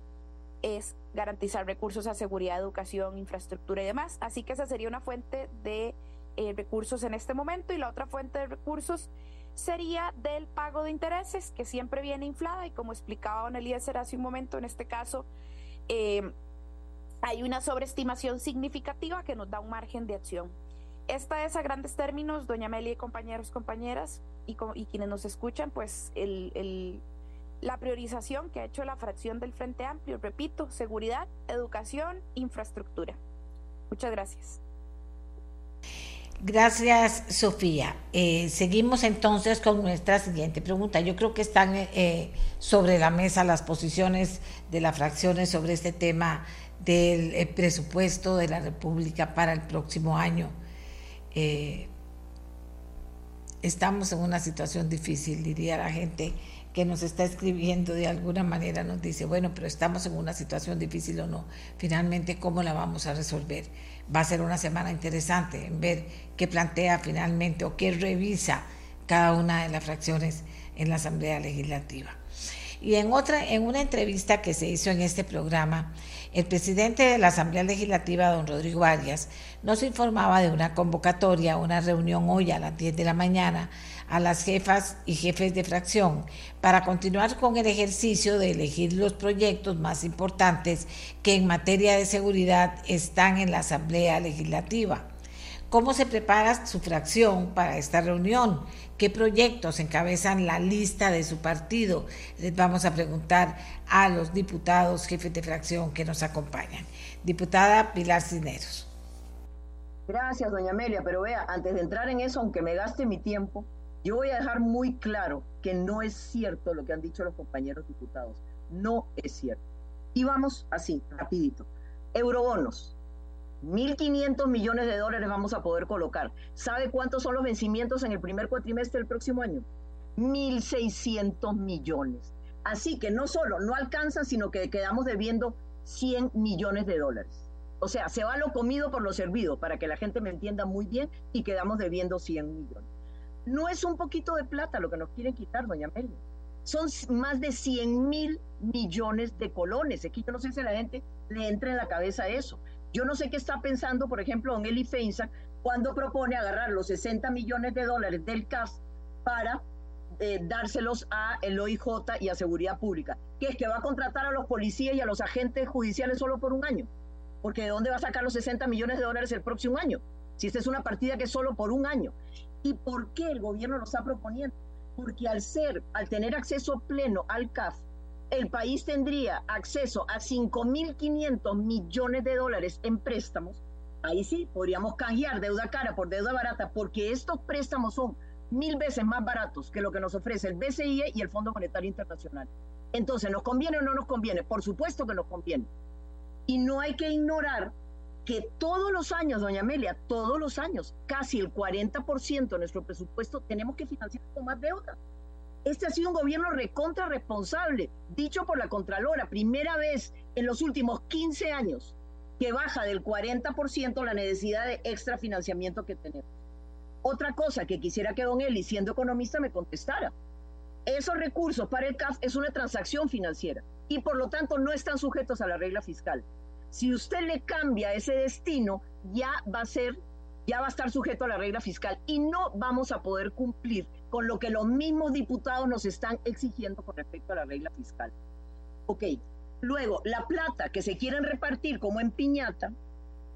es garantizar recursos a seguridad, educación, infraestructura y demás. Así que esa sería una fuente de eh, recursos en este momento y la otra fuente de recursos sería del pago de intereses, que siempre viene inflada y como explicaba Don Eliezer hace un momento, en este caso, eh, hay una sobreestimación significativa que nos da un margen de acción. Esta es a grandes términos, doña Amelia y compañeros, compañeras, y, quienes nos escuchan, pues la priorización que ha hecho la fracción del Frente Amplio, repito, seguridad, educación, infraestructura. Muchas gracias. Gracias, Sofía. Eh, seguimos entonces con nuestra siguiente pregunta. Yo creo que están eh, sobre la mesa las posiciones de las fracciones sobre este tema del eh, presupuesto de la República para el próximo año. Estamos en una situación difícil, diría la gente que nos está escribiendo de alguna manera, nos dice, bueno, pero estamos en una situación difícil o no. Finalmente, ¿cómo la vamos a resolver? Va a ser una semana interesante en ver qué plantea finalmente o qué revisa cada una de las fracciones en la Asamblea Legislativa. Y en otra, en una entrevista que se hizo en este programa, el presidente de la Asamblea Legislativa, don Rodrigo Arias, nos informaba de una convocatoria, una reunión hoy a las 10 de la mañana a las jefas y jefes de fracción para continuar con el ejercicio de elegir los proyectos más importantes que en materia de seguridad están en la Asamblea Legislativa. ¿Cómo se prepara su fracción para esta reunión? ¿Qué proyectos encabezan la lista de su partido? Les vamos a preguntar a los diputados jefes de fracción que nos acompañan. Diputada Pilar Cineros. Gracias, doña Amelia, pero vea, antes de entrar en eso, aunque me gaste mi tiempo, yo voy a dejar muy claro que no es cierto lo que han dicho los compañeros diputados. No es cierto. Y vamos así, rapidito. Eurobonos. 1.500 millones de dólares vamos a poder colocar. ¿Sabe cuántos son los vencimientos en el primer cuatrimestre del próximo año? 1.600 millones. Así que no solo no alcanza, sino que quedamos debiendo 100 millones de dólares. O sea, se va lo comido por lo servido, para que la gente me entienda muy bien, y quedamos debiendo 100 millones. No es un poquito de plata lo que nos quieren quitar, doña Amelia. Son más de 100 mil millones de colones. Aquí yo no sé si a la gente le entra en la cabeza eso. Yo no sé qué está pensando, por ejemplo, don Eli cuando propone agarrar los 60 millones de dólares del CAS para eh, dárselos a el OIJ y a Seguridad Pública, que es que va a contratar a los policías y a los agentes judiciales solo por un año. Porque ¿de dónde va a sacar los 60 millones de dólares el próximo año? Si esta es una partida que es solo por un año. ¿Y por qué el gobierno lo está proponiendo? Porque al ser, al tener acceso pleno al CAF, el país tendría acceso a 5.500 millones de dólares en préstamos, ahí sí podríamos canjear deuda cara por deuda barata, porque estos préstamos son mil veces más baratos que lo que nos ofrece el BCIE y el Fondo Monetario Internacional. Entonces, ¿nos conviene o no nos conviene? Por supuesto que nos conviene. Y no hay que ignorar que todos los años, doña Amelia, todos los años, casi el 40% de nuestro presupuesto tenemos que financiar con más deuda. Este ha sido un gobierno recontra responsable, dicho por la Contralora, primera vez en los últimos 15 años que baja del 40% la necesidad de extra financiamiento que tenemos. Otra cosa que quisiera que don Eli, siendo economista, me contestara. Esos recursos para el CAF es una transacción financiera y por lo tanto no están sujetos a la regla fiscal. Si usted le cambia ese destino, ya va a ser, ya va a estar sujeto a la regla fiscal y no vamos a poder cumplir con lo que los mismos diputados nos están exigiendo con respecto a la regla fiscal. Ok, luego, la plata que se quieren repartir como en piñata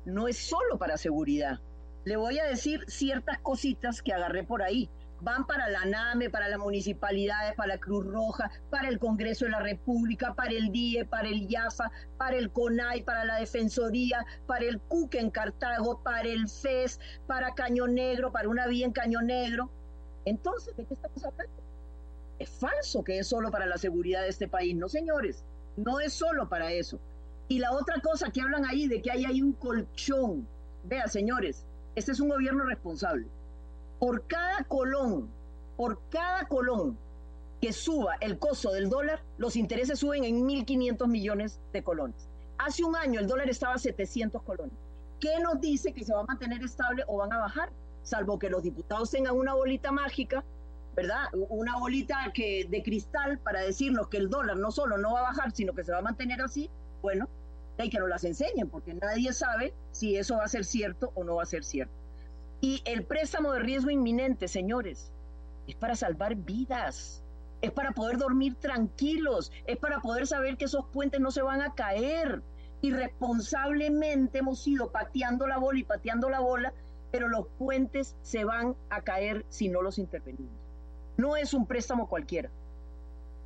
no es solo para seguridad. Le voy a decir ciertas cositas que agarré por ahí. Van para la NAME, para las municipalidades, para la Cruz Roja, para el Congreso de la República, para el DIE, para el IAFA, para el CONAI, para la Defensoría, para el CUC en Cartago, para el FES, para Caño Negro, para una vía en Caño Negro entonces, ¿de qué estamos hablando? Es falso que es solo para la seguridad de este país. No, señores, no es solo para eso. Y la otra cosa que hablan ahí de que hay ahí un colchón. Vea, señores, este es un gobierno responsable. Por cada colón, por cada colón que suba el costo del dólar, los intereses suben en 1.500 millones de colones. Hace un año el dólar estaba a 700 colones. ¿Qué nos dice que se va a mantener estable o van a bajar? salvo que los diputados tengan una bolita mágica, ¿verdad? Una bolita de cristal para decirnos que el dólar no solo no va a bajar, sino que se va a mantener así, bueno, hay que nos las enseñen, porque nadie sabe si eso va a ser cierto o no va a ser cierto. Y el préstamo de riesgo inminente, señores, es para salvar vidas, es para poder dormir tranquilos, es para poder saber que esos puentes no se van a caer. Irresponsablemente hemos ido pateando la bola y pateando la bola, pero los puentes se van a caer si no los intervenimos. No es un préstamo cualquiera.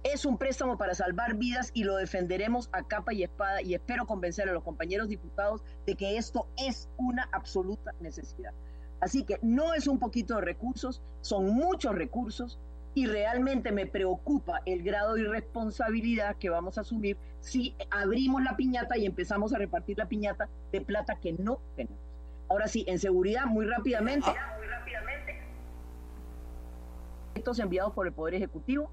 Es un préstamo para salvar vidas y lo defenderemos a capa y espada y espero convencer a los compañeros diputados de que esto es una absoluta necesidad. Así que no es un poquito de recursos, son muchos recursos y realmente me preocupa el grado de irresponsabilidad que vamos a asumir si abrimos la piñata y empezamos a repartir la piñata de plata que no tenemos. Ahora sí, en seguridad, muy rápidamente. Muy. Estos enviados por el Poder Ejecutivo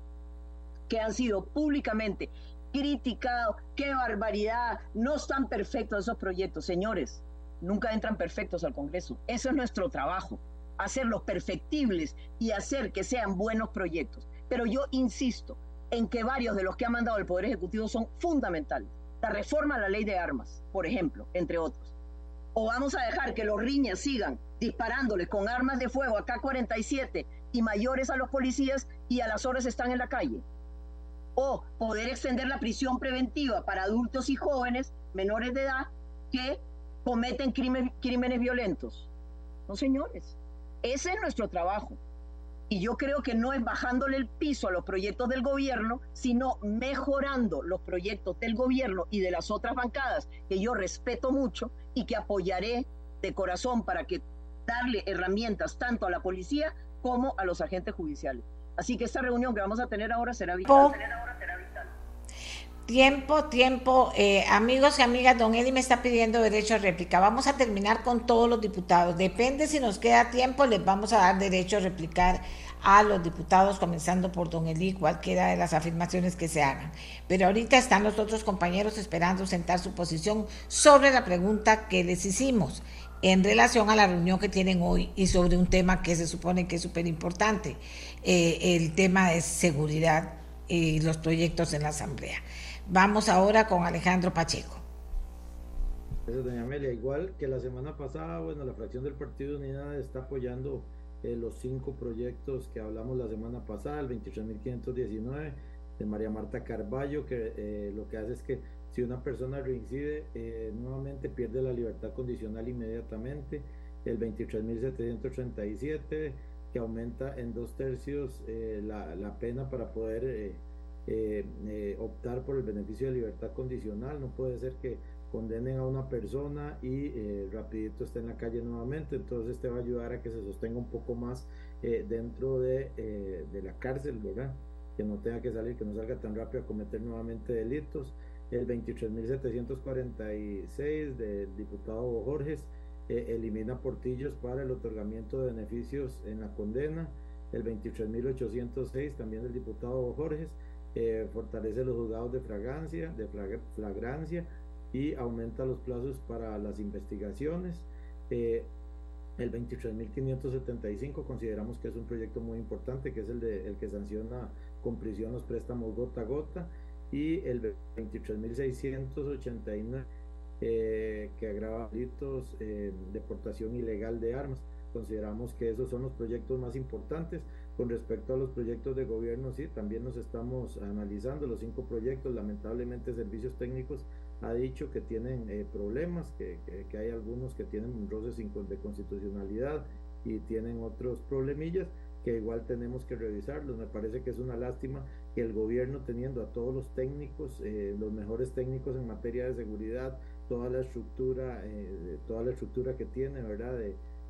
que han sido públicamente criticados, qué barbaridad, no están perfectos esos proyectos, señores, nunca entran perfectos al Congreso. Eso es nuestro trabajo, hacerlos perfectibles y hacer que sean buenos proyectos. Pero yo insisto en que varios de los que ha mandado el Poder Ejecutivo son fundamentales. La reforma a la ley de armas, por ejemplo, entre otros. O vamos a dejar que los riñas sigan disparándoles con armas de fuego a K-47 y mayores a los policías y a las horas están en la calle o poder extender la prisión preventiva para adultos y jóvenes menores de edad que cometen crímenes violentos. No, señores, ese es nuestro trabajo. Y yo creo que no es bajándole el piso a los proyectos del gobierno, sino mejorando los proyectos del gobierno y de las otras bancadas, que yo respeto mucho y que apoyaré de corazón para que darle herramientas tanto a la policía como a los agentes judiciales. Así que esta reunión que vamos a tener ahora será vital. Tiempo, tiempo. Eh, amigos y amigas, don Eli me está pidiendo derecho a réplica. Vamos a terminar con todos los diputados. Depende si nos queda tiempo, les vamos a dar derecho a replicar a los diputados, comenzando por don Eli, cualquiera de las afirmaciones que se hagan. Pero ahorita están los otros compañeros esperando sentar su posición sobre la pregunta que les hicimos en relación a la reunión que tienen hoy y sobre un tema que se supone que es súper importante, eh, el tema de seguridad y los proyectos en la Asamblea. Vamos ahora con Alejandro Pacheco. Gracias, doña Amelia. Igual que la semana pasada, bueno, la fracción del Partido Unidad está apoyando eh, los cinco proyectos que hablamos la semana pasada, el 23.519 de María Marta Carballo, que eh, lo que hace es que si una persona reincide, eh, nuevamente pierde la libertad condicional inmediatamente. El 23.737, que aumenta en dos tercios eh, la, pena para poder eh, optar por el beneficio de libertad condicional. No puede ser que condenen a una persona y rapidito esté en la calle nuevamente. Entonces este va a ayudar a que se sostenga un poco más dentro de, de la cárcel, ¿verdad? Que no tenga que salir, que no salga tan rápido a cometer nuevamente delitos el 23.746 del diputado Jorges eh, elimina portillos para el otorgamiento de beneficios en la condena. El 23.806 también del diputado Jorges eh, fortalece los juzgados de flagrancia, de flagrancia y aumenta los plazos para las investigaciones. Eh, el 23.575 consideramos que es un proyecto muy importante, que es el, de, el que sanciona con prisión los préstamos gota a gota y el 23.689 eh, que agrava delitos eh, deportación ilegal de armas. Consideramos que esos son los proyectos más importantes. Con respecto a los proyectos de gobierno, sí, también nos estamos analizando los cinco proyectos. Lamentablemente, Servicios Técnicos ha dicho que tienen eh, problemas, que, que, hay algunos que tienen roces de constitucionalidad y tienen otros problemillas que igual tenemos que revisarlos. Me parece que es una lástima que el gobierno teniendo a todos los técnicos, eh, los mejores técnicos en materia de seguridad, toda la estructura, eh, toda la estructura que tiene, ¿verdad?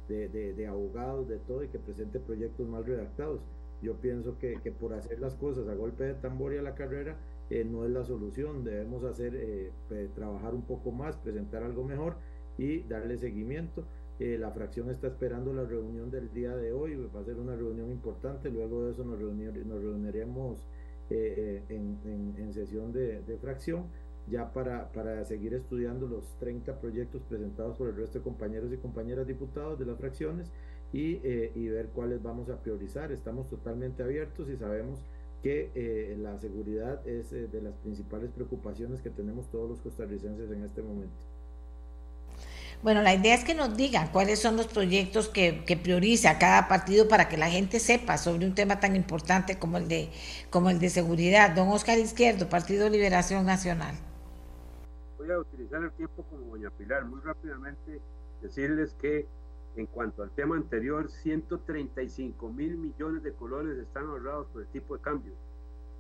De, abogados, de todo, y que presente proyectos mal redactados. Yo pienso que, que por hacer las cosas a golpe de tambor y a la carrera eh, no es la solución. Debemos hacer, trabajar un poco más, presentar algo mejor y darle seguimiento. Eh, la fracción está esperando la reunión del día de hoy, va a ser una reunión importante, luego de eso nos, nos reuniremos eh, eh, en, sesión de, fracción ya para, para, seguir estudiando los 30 proyectos presentados por el resto de compañeros y compañeras diputados de las fracciones y, y ver cuáles vamos a priorizar. Estamos totalmente abiertos y sabemos que la seguridad es de las principales preocupaciones que tenemos todos los costarricenses en este momento. Bueno, la idea es que nos digan cuáles son los proyectos que, que, prioriza cada partido para que la gente sepa sobre un tema tan importante como el de, como el de seguridad. Don Oscar Izquierdo, Partido Liberación Nacional. Voy a utilizar el tiempo como doña Pilar. Muy rápidamente decirles que en cuanto al tema anterior, 135 mil millones de colones están ahorrados por el tipo de cambio.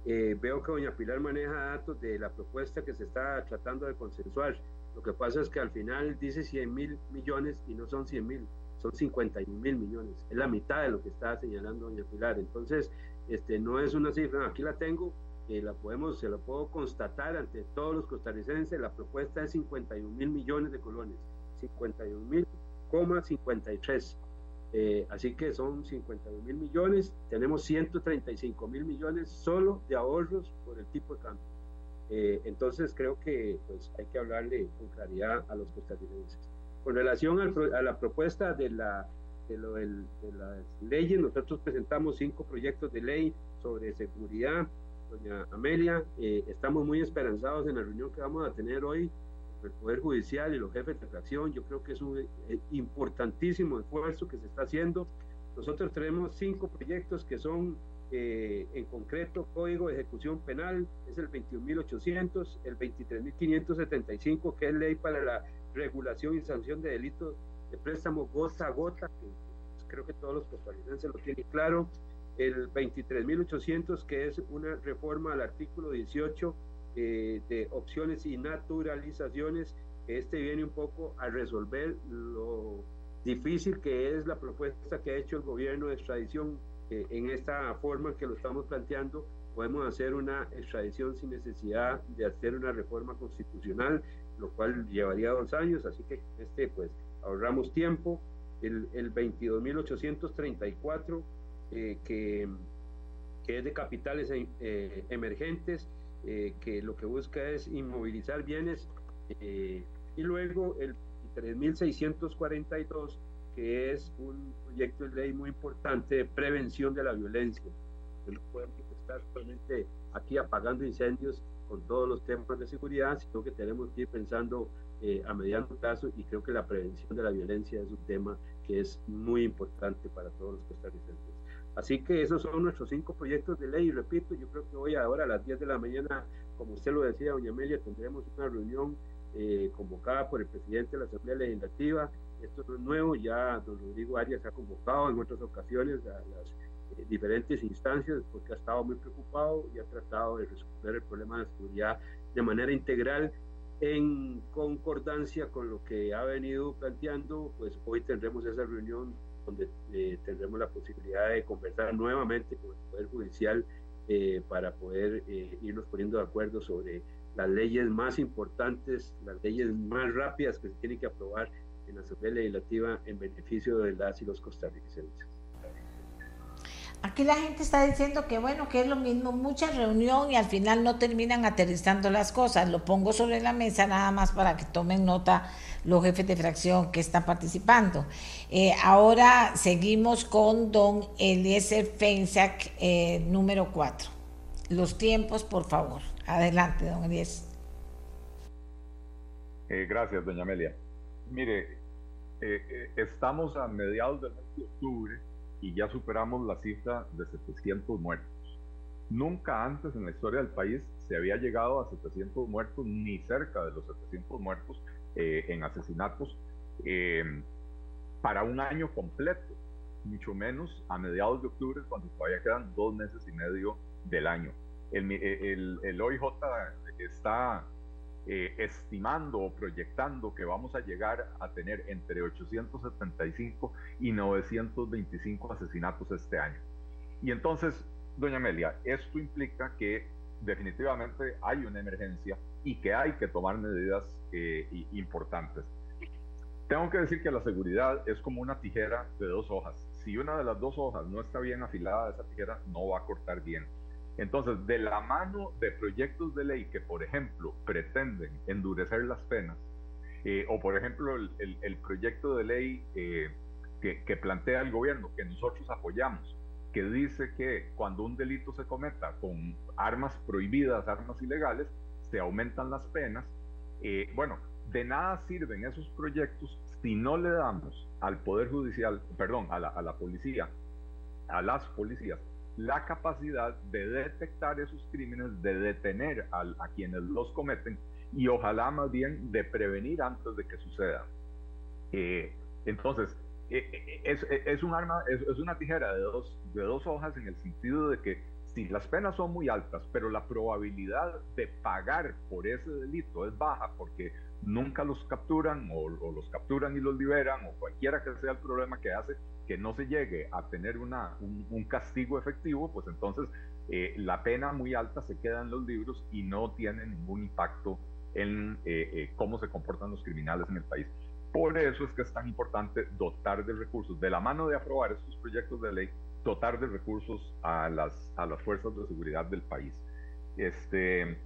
Eh, veo que doña Pilar maneja datos de la propuesta que se está tratando de consensuar. Lo que pasa es que al final dice 100 mil millones y no son 100 mil, son 51 mil millones. Es la mitad de lo que está señalando doña Pilar. Entonces, este, no es una cifra, aquí la tengo, eh, la podemos, se lo puedo constatar ante todos los costarricenses, la propuesta es 51 mil millones de colones, 51 mil, 53. Eh, así que son 52 mil millones, tenemos 135 mil millones solo de ahorros por el tipo de cambio. Eh, entonces creo que pues, hay que hablarle con claridad a los costarricenses. Con relación a la propuesta de, la, de, lo, de las leyes, nosotros presentamos cinco proyectos de ley sobre seguridad. Doña Amelia, eh, estamos muy esperanzados en la reunión que vamos a tener hoy el Poder Judicial y los jefes de fracción. Yo creo que es un eh, importantísimo esfuerzo que se está haciendo. Nosotros tenemos cinco proyectos que son eh, en concreto, Código de Ejecución Penal es el 21.800, el 23.575, que es ley para la regulación y sanción de delitos de préstamo gota a gota, que creo que todos los costarricenses lo tienen claro, el 23.800, que es una reforma al artículo 18 eh, de opciones y naturalizaciones, este viene un poco a resolver lo difícil que es la propuesta que ha hecho el gobierno de extradición eh, en esta forma que lo estamos planteando, podemos hacer una extradición sin necesidad de hacer una reforma constitucional, lo cual llevaría dos años, así que este pues ahorramos tiempo. El, el 22.834, eh, que, que es de capitales eh, emergentes, que lo que busca es inmovilizar bienes, y luego el 3.642, que es un proyecto de ley muy importante de prevención de la violencia. No podemos estar solamente aquí apagando incendios con todos los temas de seguridad, sino que tenemos que ir pensando eh, a mediano plazo y creo que la prevención de la violencia es un tema que es muy importante para todos los costarricenses. Así que esos son nuestros cinco proyectos de ley. Y repito, yo creo que hoy ahora a las 10 de la mañana, como usted lo decía, doña Amelia, tendremos una reunión eh, convocada por el presidente de la Asamblea Legislativa. Esto no es nuevo, ya don Rodrigo Arias ha convocado en otras ocasiones a las eh, diferentes instancias porque ha estado muy preocupado y ha tratado de resolver el problema de seguridad de manera integral en concordancia con lo que ha venido planteando, pues hoy tendremos esa reunión donde eh, tendremos la posibilidad de conversar nuevamente con el Poder Judicial eh, para poder irnos poniendo de acuerdo sobre las leyes más importantes, las leyes más rápidas que se tienen que aprobar en la Asamblea Legislativa en beneficio de las y los costarricenses. Aquí la gente está diciendo que bueno, que es lo mismo, mucha reunión y al final no terminan aterrizando las cosas. Lo pongo sobre la mesa nada más para que tomen nota los jefes de fracción que están participando. Eh, ahora seguimos con don Eliezer Feinsack, eh, número 4. Los tiempos, por favor. Adelante, don Eliezer. Eh, gracias, doña Amelia. Mire, eh, estamos a mediados del mes de octubre y ya superamos la cifra de 700 muertos. Nunca antes en la historia del país se había llegado a 700 muertos, ni cerca de los 700 muertos eh, en asesinatos em, para un año completo, mucho menos a mediados de octubre cuando todavía quedan dos meses y medio del año. El, el, el OIJ está eh, estimando o proyectando que vamos a llegar a tener entre 875 y 925 asesinatos este año. Y entonces, doña Amelia, esto implica que definitivamente hay una emergencia y que hay que tomar medidas eh, importantes. Tengo que decir que la seguridad es como una tijera de dos hojas. Si una de las dos hojas no está bien afilada, esa tijera no va a cortar bien. Entonces, de la mano de proyectos de ley que, por ejemplo, pretenden endurecer las penas, eh, o por ejemplo el, proyecto de ley eh, que, plantea el gobierno, que nosotros apoyamos, que dice que cuando un delito se cometa con armas prohibidas, armas ilegales, se aumentan las penas. Eh, bueno, de nada sirven esos proyectos si no le damos al Poder Judicial, perdón, a la, a la policía, a las policías, la capacidad de detectar esos crímenes, de detener a, quienes los cometen y ojalá más bien de prevenir antes de que suceda. Eh, entonces, eh, eh, es, es, un arma, es, es, una tijera de dos, de dos hojas en el sentido de que si las penas son muy altas, pero la probabilidad de pagar por ese delito es baja porque nunca los capturan o, los capturan y los liberan o cualquiera que sea el problema que hace que no se llegue a tener una, un, un castigo efectivo, pues entonces eh, la pena muy alta se queda en los libros y no tiene ningún impacto en eh, eh, cómo se comportan los criminales en el país. Por eso es que es tan importante dotar de recursos, de la mano de aprobar estos proyectos de ley, dotar de recursos a las, a las fuerzas de seguridad del país. Este,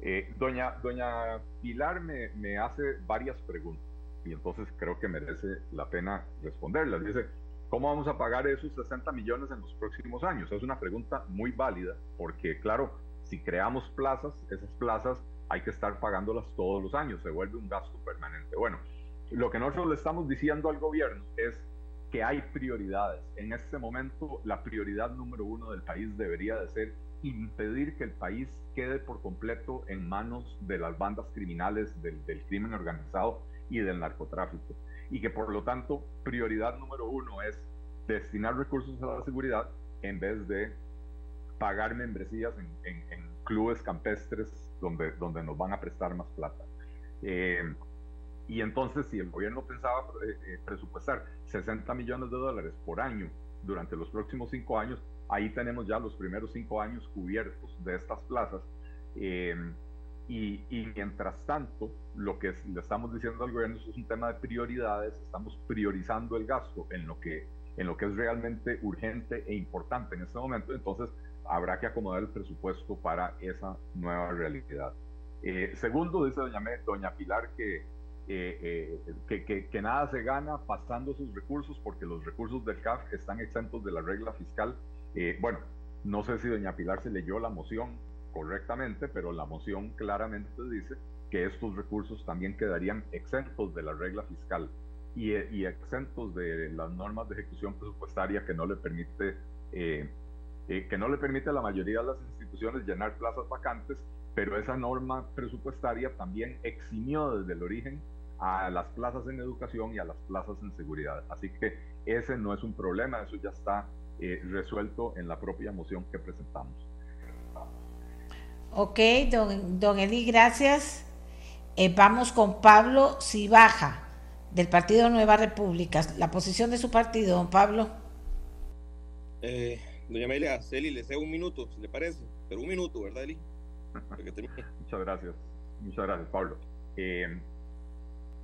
eh, doña, doña Pilar me, me, hace varias preguntas y entonces creo que merece la pena responderlas. Dice, ¿cómo vamos a pagar esos 60 millones en los próximos años? Es una pregunta muy válida porque, claro, si creamos plazas, esas plazas hay que estar pagándolas todos los años, se vuelve un gasto permanente. Bueno, lo que nosotros le estamos diciendo al gobierno es que hay prioridades. En este momento, la prioridad número uno del país debería de ser impedir que el país quede por completo en manos de las bandas criminales, del, crimen organizado y del narcotráfico. Y que por lo tanto, prioridad número uno es destinar recursos a la seguridad en vez de pagar membresías en, en, en clubes campestres donde, donde nos van a prestar más plata. Eh, y entonces, si el gobierno pensaba eh, eh, presupuestar 60 millones de dólares por año durante los próximos cinco años, ahí tenemos ya los primeros cinco años cubiertos de estas plazas. Eh, y, y, mientras tanto, lo que le estamos diciendo al gobierno es un tema de prioridades, estamos priorizando el gasto en lo que, en lo que es realmente urgente e importante en este momento. Entonces, habrá que acomodar el presupuesto para esa nueva realidad. Eh, segundo, dice doña, doña Pilar que, eh, eh, que, que, que, nada se gana pasando sus recursos porque los recursos del CAF están exentos de la regla fiscal. Eh, bueno, no sé si doña Pilar se leyó la moción correctamente, pero la moción claramente dice que estos recursos también quedarían exentos de la regla fiscal y, y exentos de las normas de ejecución presupuestaria que no le permite eh, eh, que no le permite a la mayoría de las instituciones llenar plazas vacantes, pero esa norma presupuestaria también eximió desde el origen a las plazas en educación y a las plazas en seguridad. Así que ese no es un problema, eso ya está eh, resuelto en la propia moción que presentamos. Ok, don, don Eli, gracias. Eh, vamos con Pablo Cibaja, del Partido Nueva República. La posición de su partido, don Pablo. Eh, doña Amelia, Celi, le cedo un minuto, si le parece, pero un minuto, ¿verdad, Eli? [LAUGHS] Muchas gracias, muchas gracias, Pablo. Eh,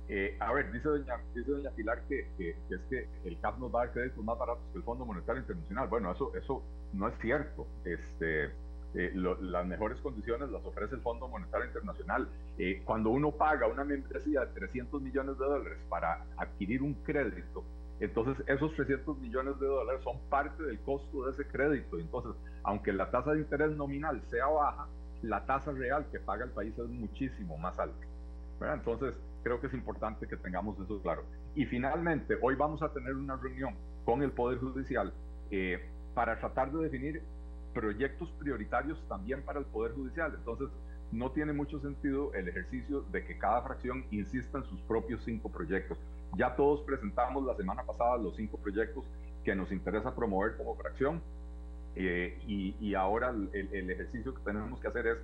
eh, a ver, dice doña, dice doña Pilar que, es que el CAP nos va a dar créditos más baratos que el Fondo Monetario Internacional. Bueno, eso, eso no es cierto. Este, eh, las mejores condiciones las ofrece el Fondo Monetario Internacional. Eh, cuando uno paga una membresía de 300 millones de dólares para adquirir un crédito, entonces esos 300 millones de dólares son parte del costo de ese crédito. Entonces, aunque la tasa de interés nominal sea baja, la tasa real que paga el país es muchísimo más alta. ¿Verdad? Entonces, creo que es importante que tengamos eso claro. Y finalmente, hoy vamos a tener una reunión con el Poder Judicial eh, para tratar de definir proyectos prioritarios también para el Poder Judicial. Entonces, no tiene mucho sentido el ejercicio de que cada fracción insista en sus propios cinco proyectos. Ya todos presentamos la semana pasada los cinco proyectos que nos interesa promover como fracción eh, y, y, ahora el, el, ejercicio que tenemos que hacer es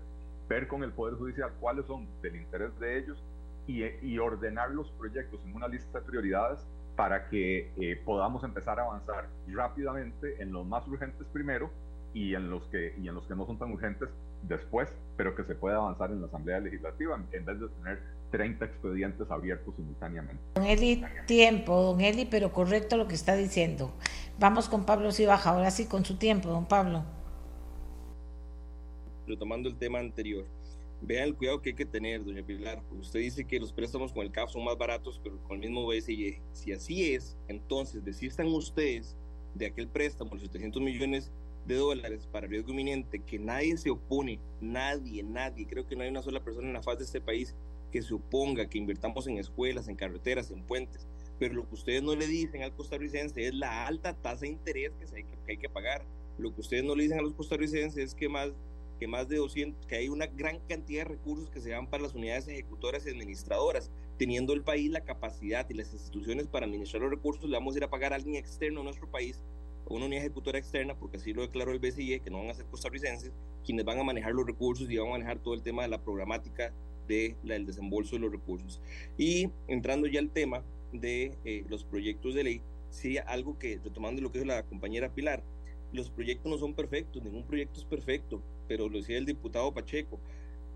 ver con el Poder Judicial cuáles son del interés de ellos y, y ordenar los proyectos en una lista de prioridades para que eh, podamos empezar a avanzar rápidamente en los más urgentes primero y en los que y en los que no son tan urgentes después, pero que se pueda avanzar en la Asamblea Legislativa en vez de tener 30 expedientes abiertos simultáneamente. Don Eli, tiempo, don Eli, pero correcto lo que está diciendo. Vamos con Pablo Cibaja, ahora sí con su tiempo, don Pablo. Retomando el tema anterior, vean el cuidado que hay que tener, doña Pilar. Usted dice que los préstamos con el CAF son más baratos, pero con el mismo BSI. Si así es, entonces desistan ustedes de aquel préstamo, los 700 millones de dólares para riesgo inminente, que nadie se opone, nadie, nadie, creo que no hay una sola persona en la faz de este país que se oponga que invirtamos en escuelas, en carreteras, en puentes, pero lo que ustedes no le dicen al costarricense es la alta tasa de interés que hay que pagar. Lo que ustedes no le dicen a los costarricenses es que más que más de 200, que hay una gran cantidad de recursos que se dan para las unidades ejecutoras y administradoras, teniendo el país la capacidad y las instituciones para administrar los recursos, le vamos a ir a pagar a alguien externo a nuestro país, o una unidad ejecutora externa, porque así lo declaró el BCIE, que no van a ser costarricenses, quienes van a manejar los recursos y van a manejar todo el tema de la programática de del desembolso de los recursos. Y entrando ya al tema de eh, los proyectos de ley, sí, algo que, retomando lo que dijo la compañera Pilar, los proyectos no son perfectos, ningún proyecto es perfecto, pero lo decía el diputado Pacheco,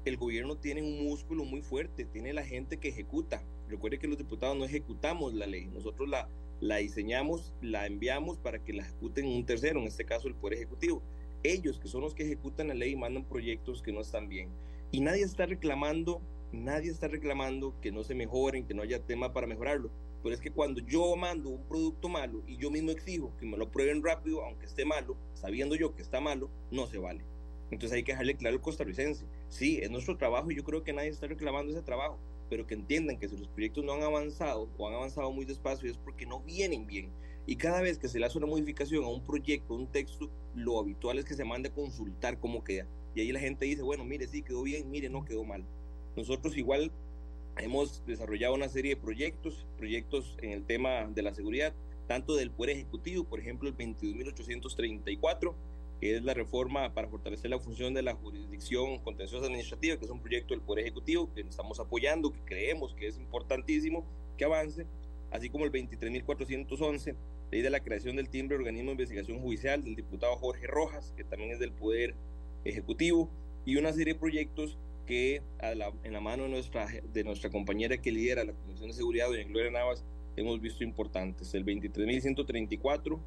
el gobierno tiene un músculo muy fuerte, tiene la gente que ejecuta. Recuerde que los diputados no ejecutamos la ley, nosotros la, diseñamos, la enviamos para que la ejecuten un tercero, en este caso el Poder Ejecutivo. Ellos, que son los que ejecutan la ley, mandan proyectos que no están bien. Y nadie está reclamando, nadie está reclamando que no se mejoren, que no haya tema para mejorarlo. Pero es que cuando yo mando un producto malo y yo mismo exijo que me lo prueben rápido, aunque esté malo, sabiendo yo que está malo, no se vale. Entonces hay que dejarle claro al costarricense. Sí, es nuestro trabajo y yo creo que nadie está reclamando ese trabajo, pero que entiendan que si los proyectos no han avanzado o han avanzado muy despacio es porque no vienen bien. Y cada vez que se le hace una modificación a un proyecto, a un texto, lo habitual es que se mande a consultar cómo queda. Y ahí la gente dice, bueno, mire, sí, quedó bien, mire, no quedó mal. Nosotros igual hemos desarrollado una serie de proyectos, proyectos en el tema de la seguridad, tanto del Poder Ejecutivo, por ejemplo, el 22.834, que es la reforma para fortalecer la función de la jurisdicción contenciosa administrativa, que es un proyecto del Poder Ejecutivo que estamos apoyando, que creemos que es importantísimo que avance, así como el 23.411, ley de la creación del timbre organismo de investigación judicial del diputado Jorge Rojas, que también es del Poder Ejecutivo, y una serie de proyectos que en la mano de nuestra, de nuestra compañera que lidera la Comisión de Seguridad, doña Gloria Navas, hemos visto importantes. El 23.134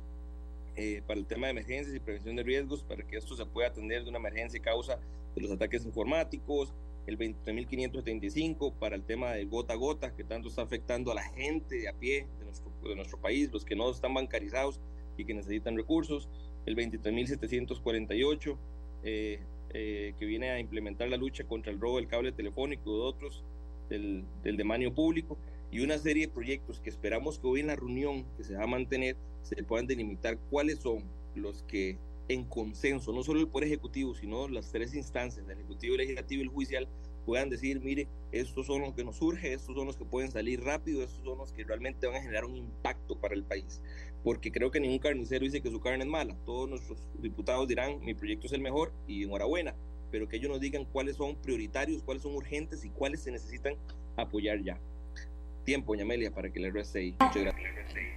eh, para el tema de emergencias y prevención de riesgos, para que esto se pueda atender de una emergencia causa de los ataques informáticos. El 23.575 para el tema de gota a gota, que tanto está afectando a la gente de a pie de nuestro, de nuestro país, los que no están bancarizados y que necesitan recursos. El 23.748 eh, eh, que viene a implementar la lucha contra el robo del cable telefónico de otros del, del demanio público y una serie de proyectos que esperamos que hoy en la reunión que se va a mantener se puedan delimitar cuáles son los que en consenso, no solo el Poder Ejecutivo, sino las tres instancias, el Ejecutivo, el Legislativo y el Judicial, puedan decir, mire, estos son los que nos surge, estos son los que pueden salir rápido, estos son los que realmente van a generar un impacto para el país. Porque creo que ningún carnicero dice que su carne es mala. Todos nuestros diputados dirán, mi proyecto es el mejor y enhorabuena, pero que ellos nos digan cuáles son prioritarios, cuáles son urgentes y cuáles se necesitan apoyar ya tiempo, doña Amelia, para que le reste ahí. Muchas gracias.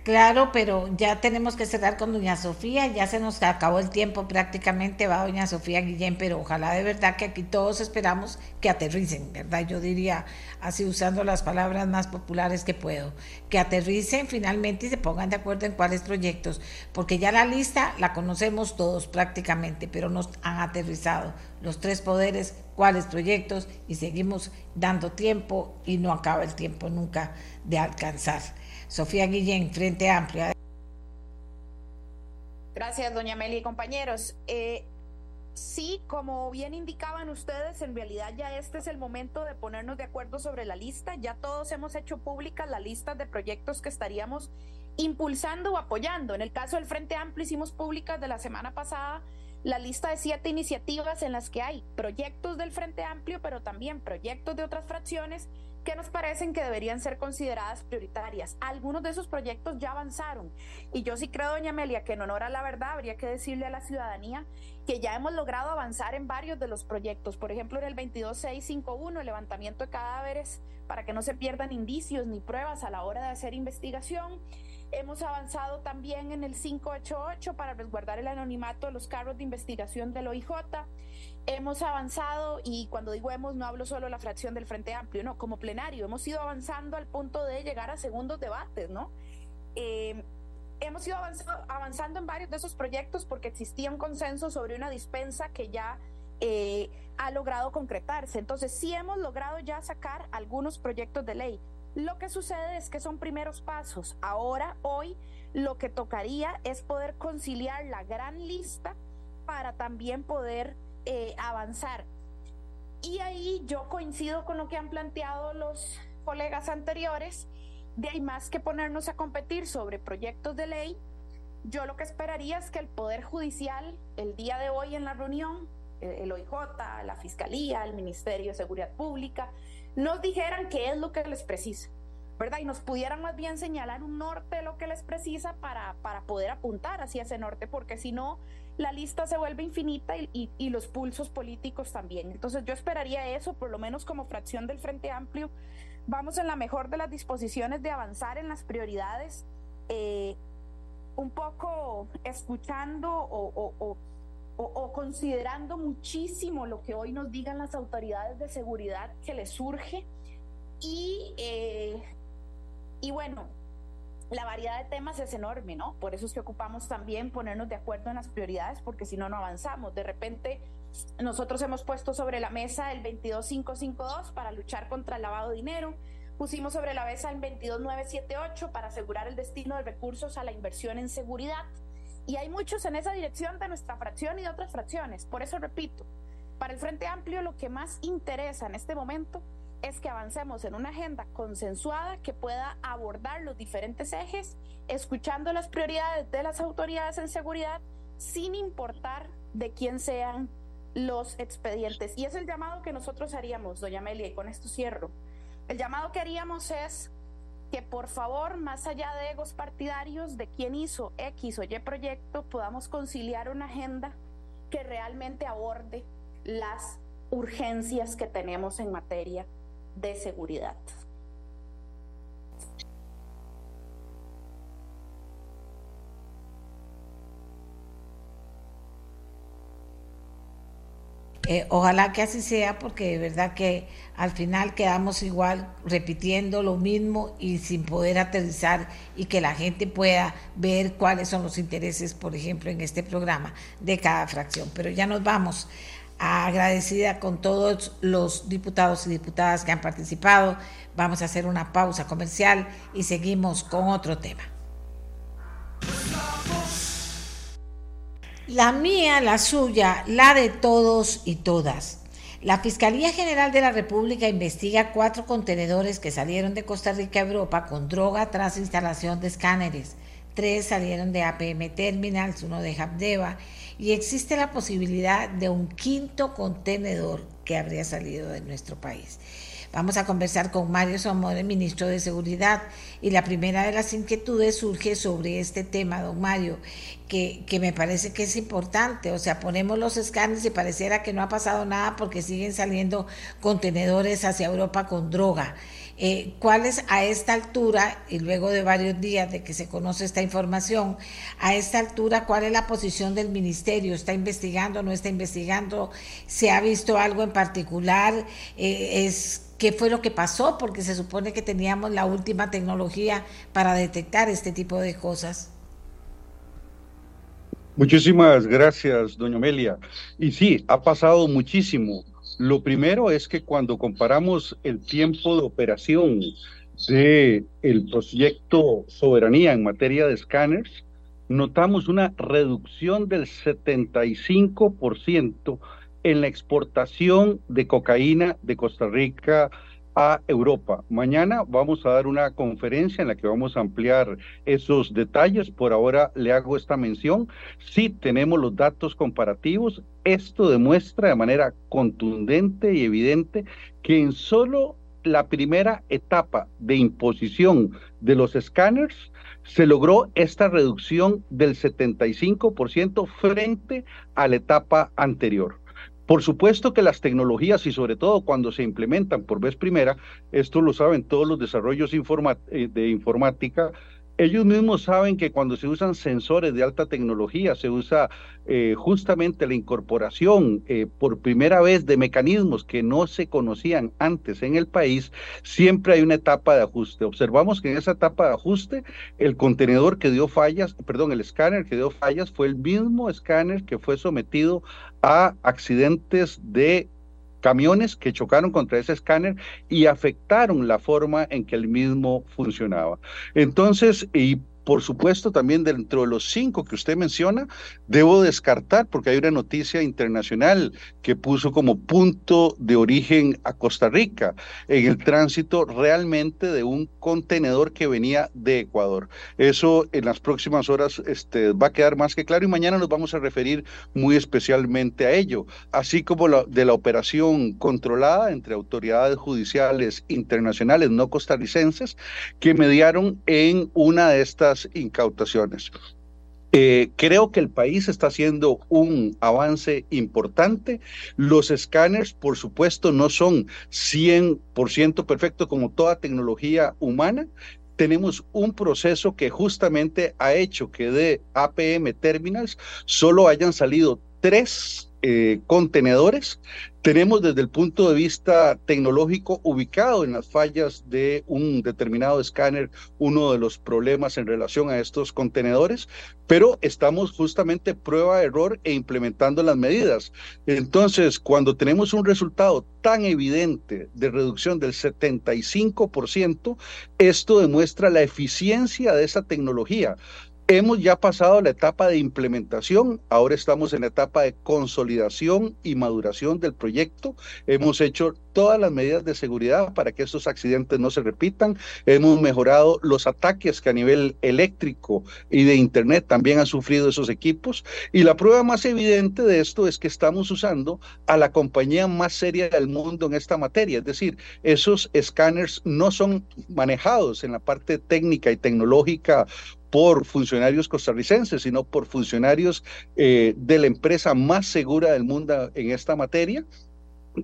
Claro, pero ya tenemos que cerrar con doña Sofía, ya se nos acabó el tiempo prácticamente, va doña Sofía Guillén, pero ojalá de verdad que aquí todos esperamos que aterricen, ¿verdad? Yo diría, así usando las palabras más populares que puedo, que aterricen finalmente y se pongan de acuerdo en cuáles proyectos, porque ya la lista la conocemos todos prácticamente, pero nos han aterrizado los tres poderes, cuáles proyectos y seguimos dando tiempo y no acaba el tiempo nunca de alcanzar. Sofía Guillén, Frente Amplia. Gracias, doña Meli y compañeros. Eh, sí, como bien indicaban ustedes, en realidad ya este es el momento de ponernos de acuerdo sobre la lista. Ya todos hemos hecho pública la lista de proyectos que estaríamos impulsando o apoyando. En el caso del Frente Amplio hicimos públicas de la semana pasada la lista de siete iniciativas en las que hay proyectos del Frente Amplio, pero también proyectos de otras fracciones que nos parecen que deberían ser consideradas prioritarias. Algunos de esos proyectos ya avanzaron y yo sí creo, doña Amelia, que en honor a la verdad habría que decirle a la ciudadanía que ya hemos logrado avanzar en varios de los proyectos. Por ejemplo, en el 22651, el levantamiento de cadáveres para que no se pierdan indicios ni pruebas a la hora de hacer investigación. Hemos avanzado también en el 588 para resguardar el anonimato de los cargos de investigación del OIJ. Hemos avanzado, y cuando digo hemos, no hablo solo de la fracción del Frente Amplio, no, como plenario, hemos ido avanzando al punto de llegar a segundos debates, ¿no? Eh, hemos ido avanzando en varios de esos proyectos porque existía un consenso sobre una dispensa que ya eh, ha logrado concretarse. Entonces, sí hemos logrado ya sacar algunos proyectos de ley. Lo que sucede es que son primeros pasos. Ahora, hoy, lo que tocaría es poder conciliar la gran lista para también poder eh, avanzar. Y ahí yo coincido con lo que han planteado los colegas anteriores, de hay más que ponernos a competir sobre proyectos de ley. Yo lo que esperaría es que el Poder Judicial, el día de hoy en la reunión, el OIJ, la Fiscalía, el Ministerio de Seguridad Pública, nos dijeran qué es lo que les precisa, ¿verdad? Y nos pudieran más bien señalar un norte de lo que les precisa para, para poder apuntar hacia ese norte, porque si no, la lista se vuelve infinita y, y, los pulsos políticos también. Entonces yo esperaría eso, por lo menos como fracción del Frente Amplio. Vamos en la mejor de las disposiciones de avanzar en las prioridades, eh, un poco escuchando o, considerando muchísimo lo que hoy nos digan las autoridades de seguridad que les surge. Y, eh, y bueno, la variedad de temas es enorme, ¿no? Por eso es que ocupamos también ponernos de acuerdo en las prioridades, porque si no, no avanzamos. De repente, nosotros hemos puesto sobre la mesa el 22552 para luchar contra el lavado de dinero, pusimos sobre la mesa el 22978 para asegurar el destino de recursos a la inversión en seguridad. Y hay muchos en esa dirección de nuestra fracción y de otras fracciones. Por eso repito, para el Frente Amplio lo que más interesa en este momento es que avancemos en una agenda consensuada que pueda abordar los diferentes ejes, escuchando las prioridades de las autoridades en seguridad, sin importar de quién sean los expedientes. Y es el llamado que nosotros haríamos, doña Amelia, y con esto cierro. El llamado que haríamos es que por favor, más allá de egos partidarios de quién hizo X o Y proyecto, podamos conciliar una agenda que realmente aborde las urgencias que tenemos en materia de seguridad. Eh, ojalá que así sea, porque de verdad que al final quedamos igual repitiendo lo mismo y sin poder aterrizar y que la gente pueda ver cuáles son los intereses, por ejemplo, en este programa de cada fracción. Pero ya nos vamos agradecida con todos los diputados y diputadas que han participado. Vamos a hacer una pausa comercial y seguimos con otro tema. La mía, la suya, la de todos y todas. La Fiscalía General de la República investiga cuatro contenedores que salieron de Costa Rica a Europa con droga tras instalación de escáneres. Tres salieron de APM Terminals, uno de Habdeba y existe la posibilidad de un quinto contenedor que habría salido de nuestro país. Vamos a conversar con Mario el ministro de Seguridad, y la primera de las inquietudes surge sobre este tema, don Mario, que, me parece que es importante. O sea, ponemos los escáneres y pareciera que no ha pasado nada porque siguen saliendo contenedores hacia Europa con droga. Eh, ¿Cuál es a esta altura, y luego de varios días de que se conoce esta información, a esta altura, cuál es la posición del ministerio? ¿Está investigando, no está investigando? ¿Se ha visto algo en particular? Eh, es qué fue lo que pasó, porque se supone que teníamos la última tecnología para detectar este tipo de cosas. Muchísimas gracias, doña Amelia. Y sí, ha pasado muchísimo. Lo primero es que cuando comparamos el tiempo de operación de el proyecto Soberanía en materia de escáneres, notamos una reducción del 75% en la exportación de cocaína de Costa Rica a Europa. Mañana vamos a dar una conferencia en la que vamos a ampliar esos detalles. Por ahora le hago esta mención. Sí tenemos los datos comparativos. Esto demuestra de manera contundente y evidente que en solo la primera etapa de imposición de los escáneres se logró esta reducción del 75% frente a la etapa anterior. Por supuesto que las tecnologías y sobre todo cuando se implementan por vez primera, esto lo saben todos los desarrollos eh, de informática, ellos mismos saben que cuando se usan sensores de alta tecnología, se usa eh, justamente la incorporación eh, por primera vez de mecanismos que no se conocían antes en el país, siempre hay una etapa de ajuste. Observamos que en esa etapa de ajuste, el contenedor que dio fallas, perdón, el escáner que dio fallas fue el mismo escáner que fue sometido a accidentes de camiones que chocaron contra ese escáner y afectaron la forma en que el mismo funcionaba. Entonces, y por supuesto, también dentro de los cinco que usted menciona, debo descartar, porque hay una noticia internacional que puso como punto de origen a Costa Rica en el tránsito realmente de un contenedor que venía de Ecuador. Eso en las próximas horas este, va a quedar más que claro y mañana nos vamos a referir muy especialmente a ello, así como la, de la operación controlada entre autoridades judiciales internacionales no costarricenses que mediaron en una de estas incautaciones. Eh, creo que el país está haciendo un avance importante. Los escáneres, por supuesto, no son 100% perfectos como toda tecnología humana. Tenemos un proceso que justamente ha hecho que de APM Terminals solo hayan salido tres eh, contenedores. Tenemos desde el punto de vista tecnológico ubicado en las fallas de un determinado escáner uno de los problemas en relación a estos contenedores, pero estamos justamente prueba error e implementando las medidas. Entonces, cuando tenemos un resultado tan evidente de reducción del 75%, esto demuestra la eficiencia de esa tecnología. Hemos ya pasado la etapa de implementación, ahora estamos en la etapa de consolidación y maduración del proyecto. Hemos hecho todas las medidas de seguridad para que estos accidentes no se repitan. Hemos mejorado los ataques que a nivel eléctrico y de Internet también han sufrido esos equipos. Y la prueba más evidente de esto es que estamos usando a la compañía más seria del mundo en esta materia. Es decir, esos escáneres no son manejados en la parte técnica y tecnológica por funcionarios costarricenses, sino por funcionarios eh, de la empresa más segura del mundo en esta materia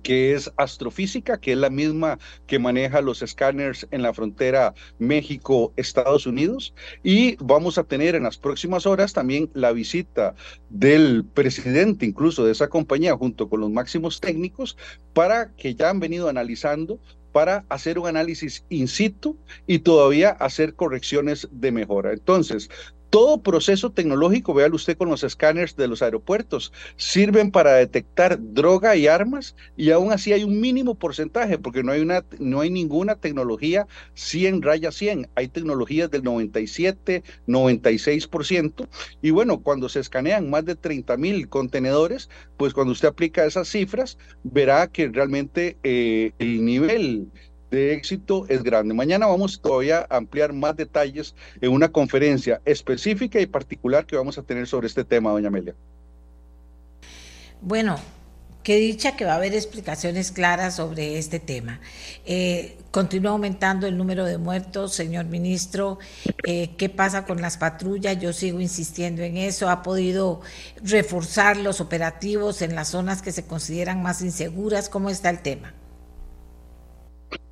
que es astrofísica, que es la misma que maneja los escáneres en la frontera México-Estados Unidos. Y vamos a tener en las próximas horas también la visita del presidente, incluso de esa compañía, junto con los máximos técnicos, para que ya han venido analizando para hacer un análisis in situ y todavía hacer correcciones de mejora. Entonces, todo proceso tecnológico, véalo usted con los escáneres de los aeropuertos, sirven para detectar droga y armas y aún así hay un mínimo porcentaje porque no hay, una, no hay ninguna tecnología 100 raya 100, hay tecnologías del 97, 96% y bueno, cuando se escanean más de 30 mil contenedores, pues cuando usted aplica esas cifras, verá que realmente eh, el nivel de éxito es grande. Mañana vamos todavía a ampliar más detalles en una conferencia específica y particular que vamos a tener sobre este tema, doña Amelia. Bueno, qué dicha que va a haber explicaciones claras sobre este tema. Eh, continúa aumentando el número de muertos, señor ministro. Eh, ¿Qué pasa con las patrullas? Yo sigo insistiendo en eso. ¿Ha podido reforzar los operativos en las zonas que se consideran más inseguras? ¿Cómo está el tema?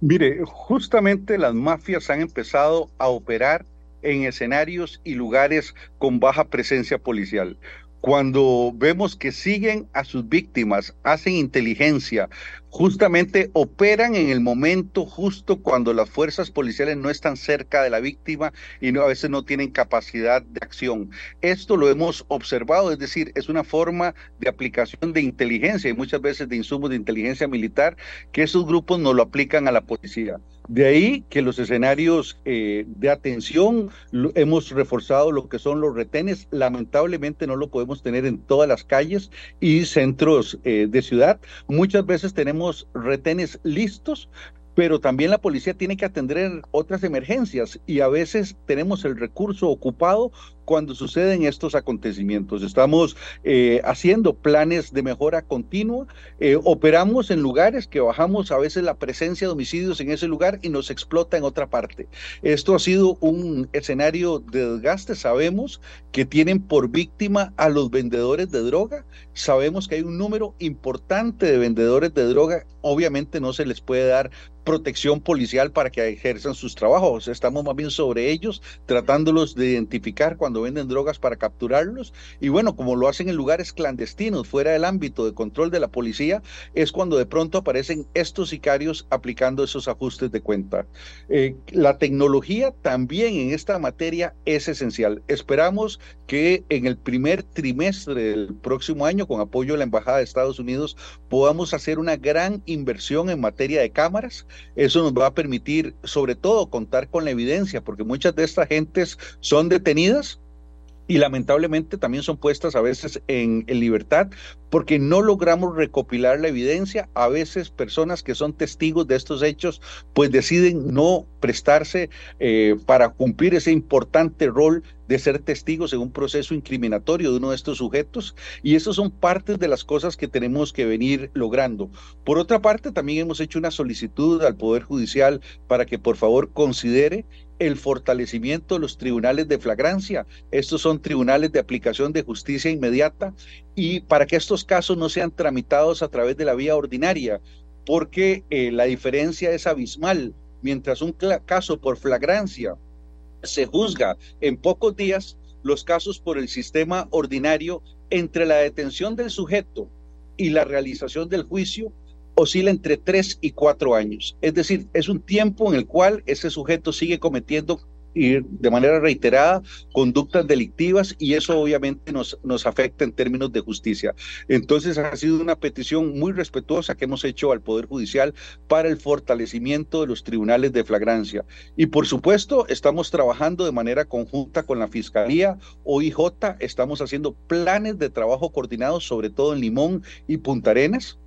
Mire, justamente las mafias han empezado a operar en escenarios y lugares con baja presencia policial. Cuando vemos que siguen a sus víctimas, hacen inteligencia, justamente operan en el momento justo cuando las fuerzas policiales no están cerca de la víctima y a veces no tienen capacidad de acción. Esto lo hemos observado, es decir, es una forma de aplicación de inteligencia y muchas veces de insumos de inteligencia militar que esos grupos no lo aplican a la policía. De ahí que los escenarios eh, de atención hemos reforzado lo que son los retenes. Lamentablemente no lo podemos tener en todas las calles y centros eh, de ciudad. Muchas veces tenemos retenes listos, pero también la policía tiene que atender otras emergencias y a veces tenemos el recurso ocupado cuando suceden estos acontecimientos. Estamos eh, haciendo planes de mejora continua, eh, operamos en lugares que bajamos a veces la presencia de homicidios en ese lugar y nos explota en otra parte. Esto ha sido un escenario de desgaste. Sabemos que tienen por víctima a los vendedores de droga. Sabemos que hay un número importante de vendedores de droga. Obviamente no se les puede dar protección policial para que ejerzan sus trabajos. Estamos más bien sobre ellos, tratándolos de identificar cuando cuando venden drogas para capturarlos. Y bueno, como lo hacen en lugares clandestinos, fuera del ámbito de control de la policía, es cuando de pronto aparecen estos sicarios aplicando esos ajustes de cuenta. Eh, la tecnología también en esta materia es esencial. Esperamos que en el primer trimestre del próximo año, con apoyo de la Embajada de Estados Unidos, podamos hacer una gran inversión en materia de cámaras. Eso nos va a permitir, sobre todo, contar con la evidencia, porque muchas de estas gentes son detenidas y lamentablemente también son puestas a veces en, libertad porque no logramos recopilar la evidencia. A veces personas que son testigos de estos hechos pues deciden no prestarse eh, para cumplir ese importante rol de ser testigos en un proceso incriminatorio de uno de estos sujetos y eso son partes de las cosas que tenemos que venir logrando. Por otra parte, también hemos hecho una solicitud al Poder Judicial para que por favor considere el fortalecimiento de los tribunales de flagrancia. Estos son tribunales de aplicación de justicia inmediata y para que estos casos no sean tramitados a través de la vía ordinaria, porque eh, la diferencia es abismal. Mientras un caso por flagrancia se juzga en pocos días, los casos por el sistema ordinario entre la detención del sujeto y la realización del juicio oscila entre tres y cuatro años. Es decir, es un tiempo en el cual ese sujeto sigue cometiendo de manera reiterada conductas delictivas y eso obviamente nos, nos afecta en términos de justicia. Entonces ha sido una petición muy respetuosa que hemos hecho al Poder Judicial para el fortalecimiento de los tribunales de flagrancia. Y por supuesto estamos trabajando de manera conjunta con la Fiscalía OIJ, estamos haciendo planes de trabajo coordinados sobre todo en Limón y Punta Arenas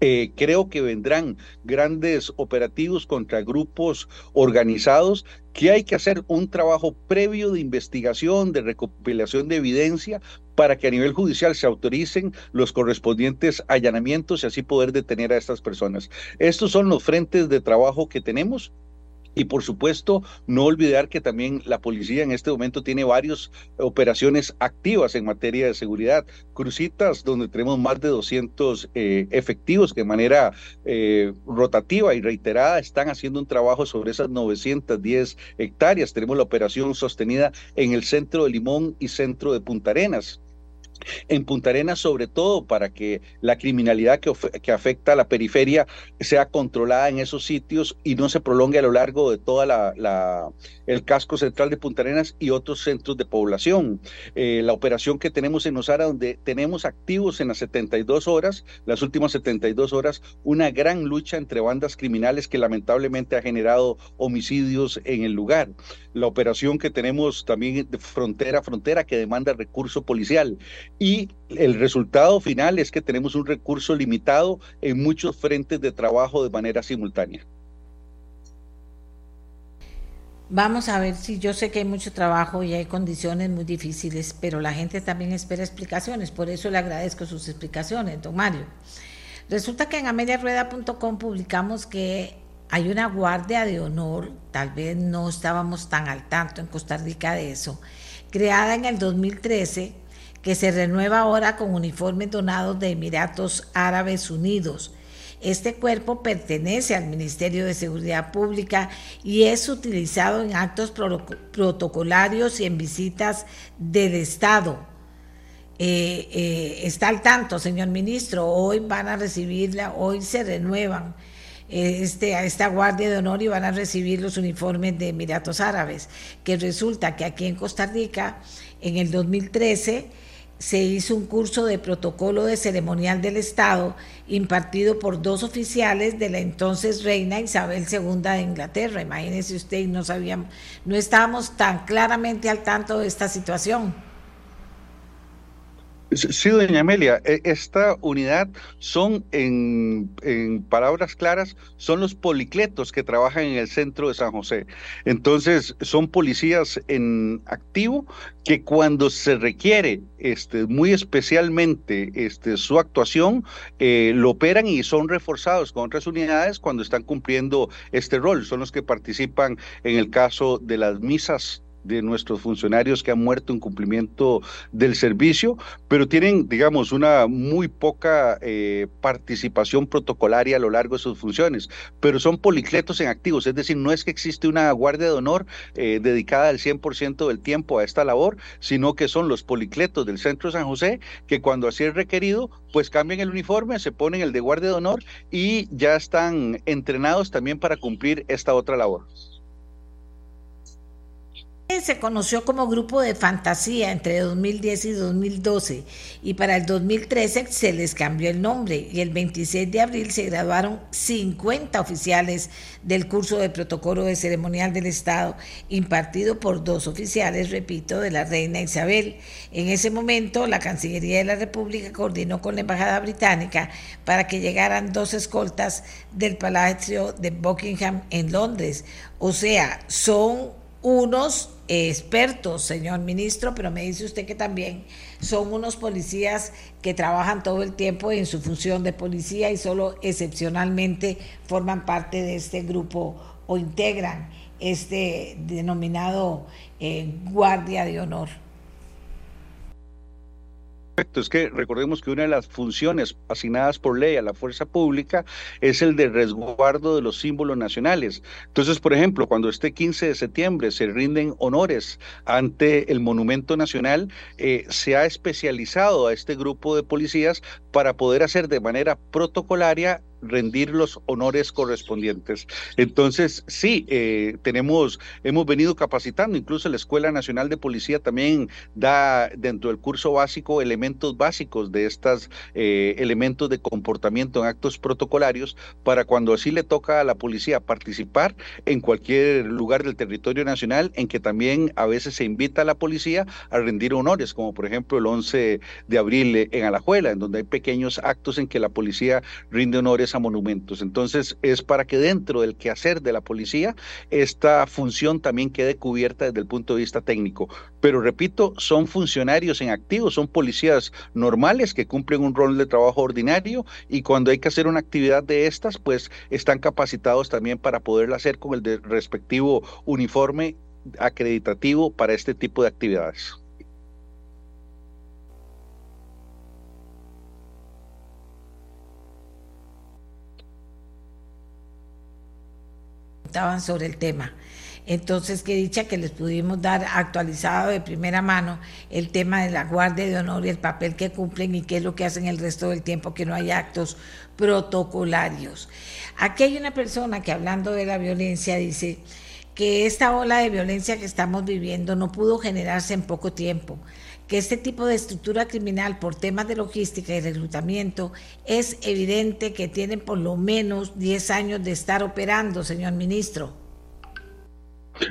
eh, creo que vendrán grandes operativos contra grupos organizados que hay que hacer un trabajo previo de investigación, de recopilación de evidencia para que a nivel judicial se autoricen los correspondientes allanamientos y así poder detener a estas personas. Estos son los frentes de trabajo que tenemos y por supuesto, no olvidar que también la policía en este momento tiene varias operaciones activas en materia de seguridad. Crucitas donde tenemos más de 200 eh, efectivos que de manera eh, rotativa y reiterada están haciendo un trabajo sobre esas 910 hectáreas. Tenemos la operación sostenida en el centro de Limón y centro de Punta Arenas en Punta Arenas, sobre todo para que la criminalidad que, afecta a la periferia sea controlada en esos sitios y no se prolongue a lo largo de toda la, el casco central de Punta Arenas y otros centros de población. Eh, la operación que tenemos en Osara, donde tenemos activos en las 72 horas, las últimas 72 horas, una gran lucha entre bandas criminales que lamentablemente ha generado homicidios en el lugar. La operación que tenemos también de frontera a frontera que demanda recurso policial y el resultado final es que tenemos un recurso limitado en muchos frentes de trabajo de manera simultánea. Vamos a ver si yo sé que hay mucho trabajo y hay condiciones muy difíciles, pero la gente también espera explicaciones, por eso le agradezco sus explicaciones, don Mario. Resulta que en ameliarueda.com publicamos que hay una guardia de honor, tal vez no estábamos tan al tanto en Costa Rica de eso, creada en el 2013 que se renueva ahora con uniformes donados de Emiratos Árabes Unidos. Este cuerpo pertenece al Ministerio de Seguridad Pública y es utilizado en actos protocolarios y en visitas del Estado. Eh, eh, está al tanto, señor ministro, hoy van a recibirla, hoy se renuevan eh, este, a esta Guardia de Honor y van a recibir los uniformes de Emiratos Árabes, que resulta que aquí en Costa Rica, en el 2013, se hizo un curso de protocolo de ceremonial del Estado impartido por dos oficiales de la entonces reina Isabel II de Inglaterra. Imagínese usted, no sabíamos, no estábamos tan claramente al tanto de esta situación. Sí, doña Amelia, e, esta unidad son, en, palabras claras, son los policletos que trabajan en el centro de San José. Entonces, son policías en activo que cuando se requiere este, muy especialmente este, su actuación, eh, lo operan y son reforzados con otras unidades cuando están cumpliendo este rol. Son los que participan en el caso de las misas de nuestros funcionarios que han muerto en cumplimiento del servicio, pero tienen, digamos, una muy poca eh, participación protocolaria a lo largo de sus funciones, pero son policletos en activos, es decir, no es que existe una guardia de honor eh, dedicada al 100% del tiempo a esta labor, sino que son los policletos del Centro San José que cuando así es requerido, pues cambian el uniforme, se ponen el de guardia de honor y ya están entrenados también para cumplir esta otra labor. Se conoció como grupo de fantasía entre 2010 y 2012 y para el 2013 se les cambió el nombre y el 26 de abril se graduaron 50 oficiales del curso de protocolo de ceremonial del Estado impartido por dos oficiales, repito, de la reina Isabel. En ese momento la Cancillería de la República coordinó con la Embajada Británica para que llegaran dos escoltas del Palacio de Buckingham en Londres. O sea, son unos expertos, señor ministro, pero me dice usted que también son unos policías que trabajan todo el tiempo en su función de policía y solo excepcionalmente forman parte de este grupo o integran este denominado eh, guardia de honor. Perfecto, es que recordemos que una de las funciones asignadas por ley a la fuerza pública es el de resguardo de los símbolos nacionales. Entonces, por ejemplo, cuando este 15 de septiembre se rinden honores ante el Monumento Nacional, eh, se ha especializado a este grupo de policías para poder hacer de manera protocolaria rendir los honores correspondientes. Entonces, sí, eh, tenemos, hemos venido capacitando, incluso la Escuela Nacional de Policía también da dentro del curso básico elementos básicos de estos eh, elementos de comportamiento en actos protocolarios para cuando así le toca a la policía participar en cualquier lugar del territorio nacional, en que también a veces se invita a la policía a rendir honores, como por ejemplo el 11 de abril en Alajuela, en donde hay pequeños actos en que la policía rinde honores a monumentos. Entonces, es para que dentro del quehacer de la policía, esta función también quede cubierta desde el punto de vista técnico. Pero repito, son funcionarios en activo, son policías normales que cumplen un rol de trabajo ordinario y cuando hay que hacer una actividad de estas, pues están capacitados también para poderla hacer con el respectivo uniforme acreditativo para este tipo de actividades. Sobre el tema. Entonces, qué dicha que les pudimos dar actualizado de primera mano el tema de la Guardia de Honor y el papel que cumplen y qué es lo que hacen el resto del tiempo, que no hay actos protocolarios. Aquí hay una persona que hablando de la violencia dice que esta ola de violencia que estamos viviendo no pudo generarse en poco tiempo que este tipo de estructura criminal por temas de logística y reclutamiento es evidente que tienen por lo menos 10 años de estar operando, señor ministro.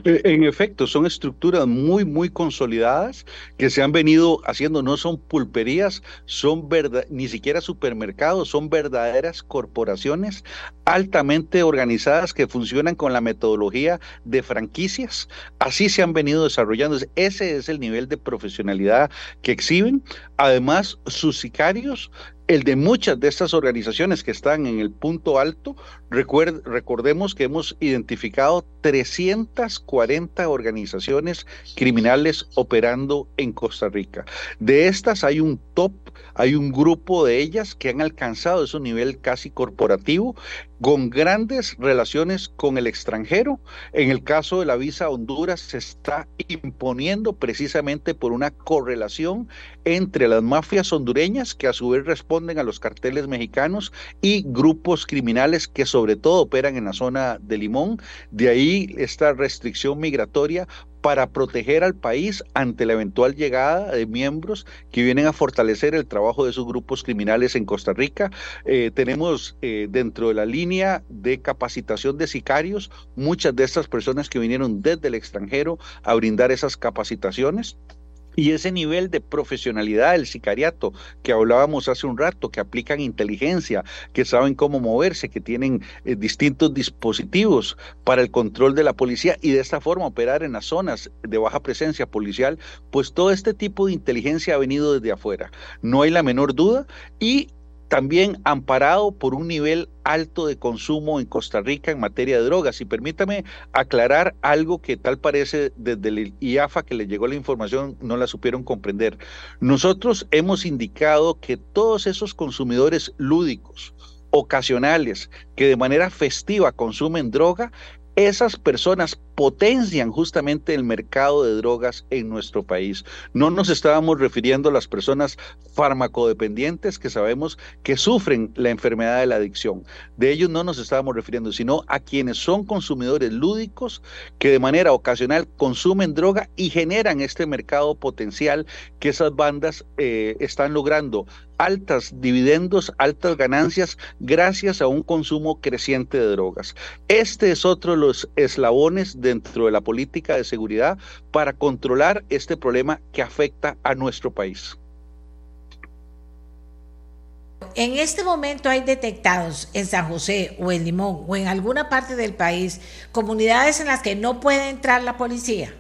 Eh, en efecto, son estructuras muy, muy consolidadas que se han venido haciendo, no son pulperías, son ni siquiera supermercados, son verdaderas corporaciones altamente organizadas que funcionan con la metodología de franquicias. Así se han venido desarrollando. Ese es el nivel de profesionalidad que exhiben. Además, sus sicarios el de muchas de estas organizaciones que están en el punto alto, recordemos que hemos identificado 340 organizaciones criminales operando en Costa Rica. De estas hay un top, hay un grupo de ellas que han alcanzado ese nivel casi corporativo con grandes relaciones con el extranjero. En el caso de la visa Honduras se está imponiendo precisamente por una correlación entre las mafias hondureñas que a su vez responden a los carteles mexicanos y grupos criminales que sobre todo operan en la zona de Limón. De ahí esta restricción migratoria para proteger al país ante la eventual llegada de miembros que vienen a fortalecer el trabajo de esos grupos criminales en Costa Rica. Eh, tenemos eh, dentro de la línea de capacitación de sicarios muchas de estas personas que vinieron desde el extranjero a brindar esas capacitaciones. Y ese nivel de profesionalidad del sicariato que hablábamos hace un rato, que aplican inteligencia, que saben cómo moverse, que tienen eh, distintos dispositivos para el control de la policía y de esta forma operar en las zonas de baja presencia policial, pues todo este tipo de inteligencia ha venido desde afuera. No hay la menor duda y también amparado por un nivel alto de consumo en Costa Rica en materia de drogas. Y permítame aclarar algo que tal parece desde el IAFA que le llegó la información no la supieron comprender. Nosotros hemos indicado que todos esos consumidores lúdicos, ocasionales, que de manera festiva consumen droga, esas personas potencian justamente el mercado de drogas en nuestro país. No nos estábamos refiriendo a las personas farmacodependientes que sabemos que sufren la enfermedad de la adicción. De ellos no nos estábamos refiriendo, sino a quienes son consumidores lúdicos que de manera ocasional consumen droga y generan este mercado potencial que esas bandas eh, están logrando altas dividendos, altas ganancias gracias a un consumo creciente de drogas. Este es otro de los eslabones dentro de la política de seguridad para controlar este problema que afecta a nuestro país. En este momento hay detectados en San José o en Limón o en alguna parte del país comunidades en las que no puede entrar la policía.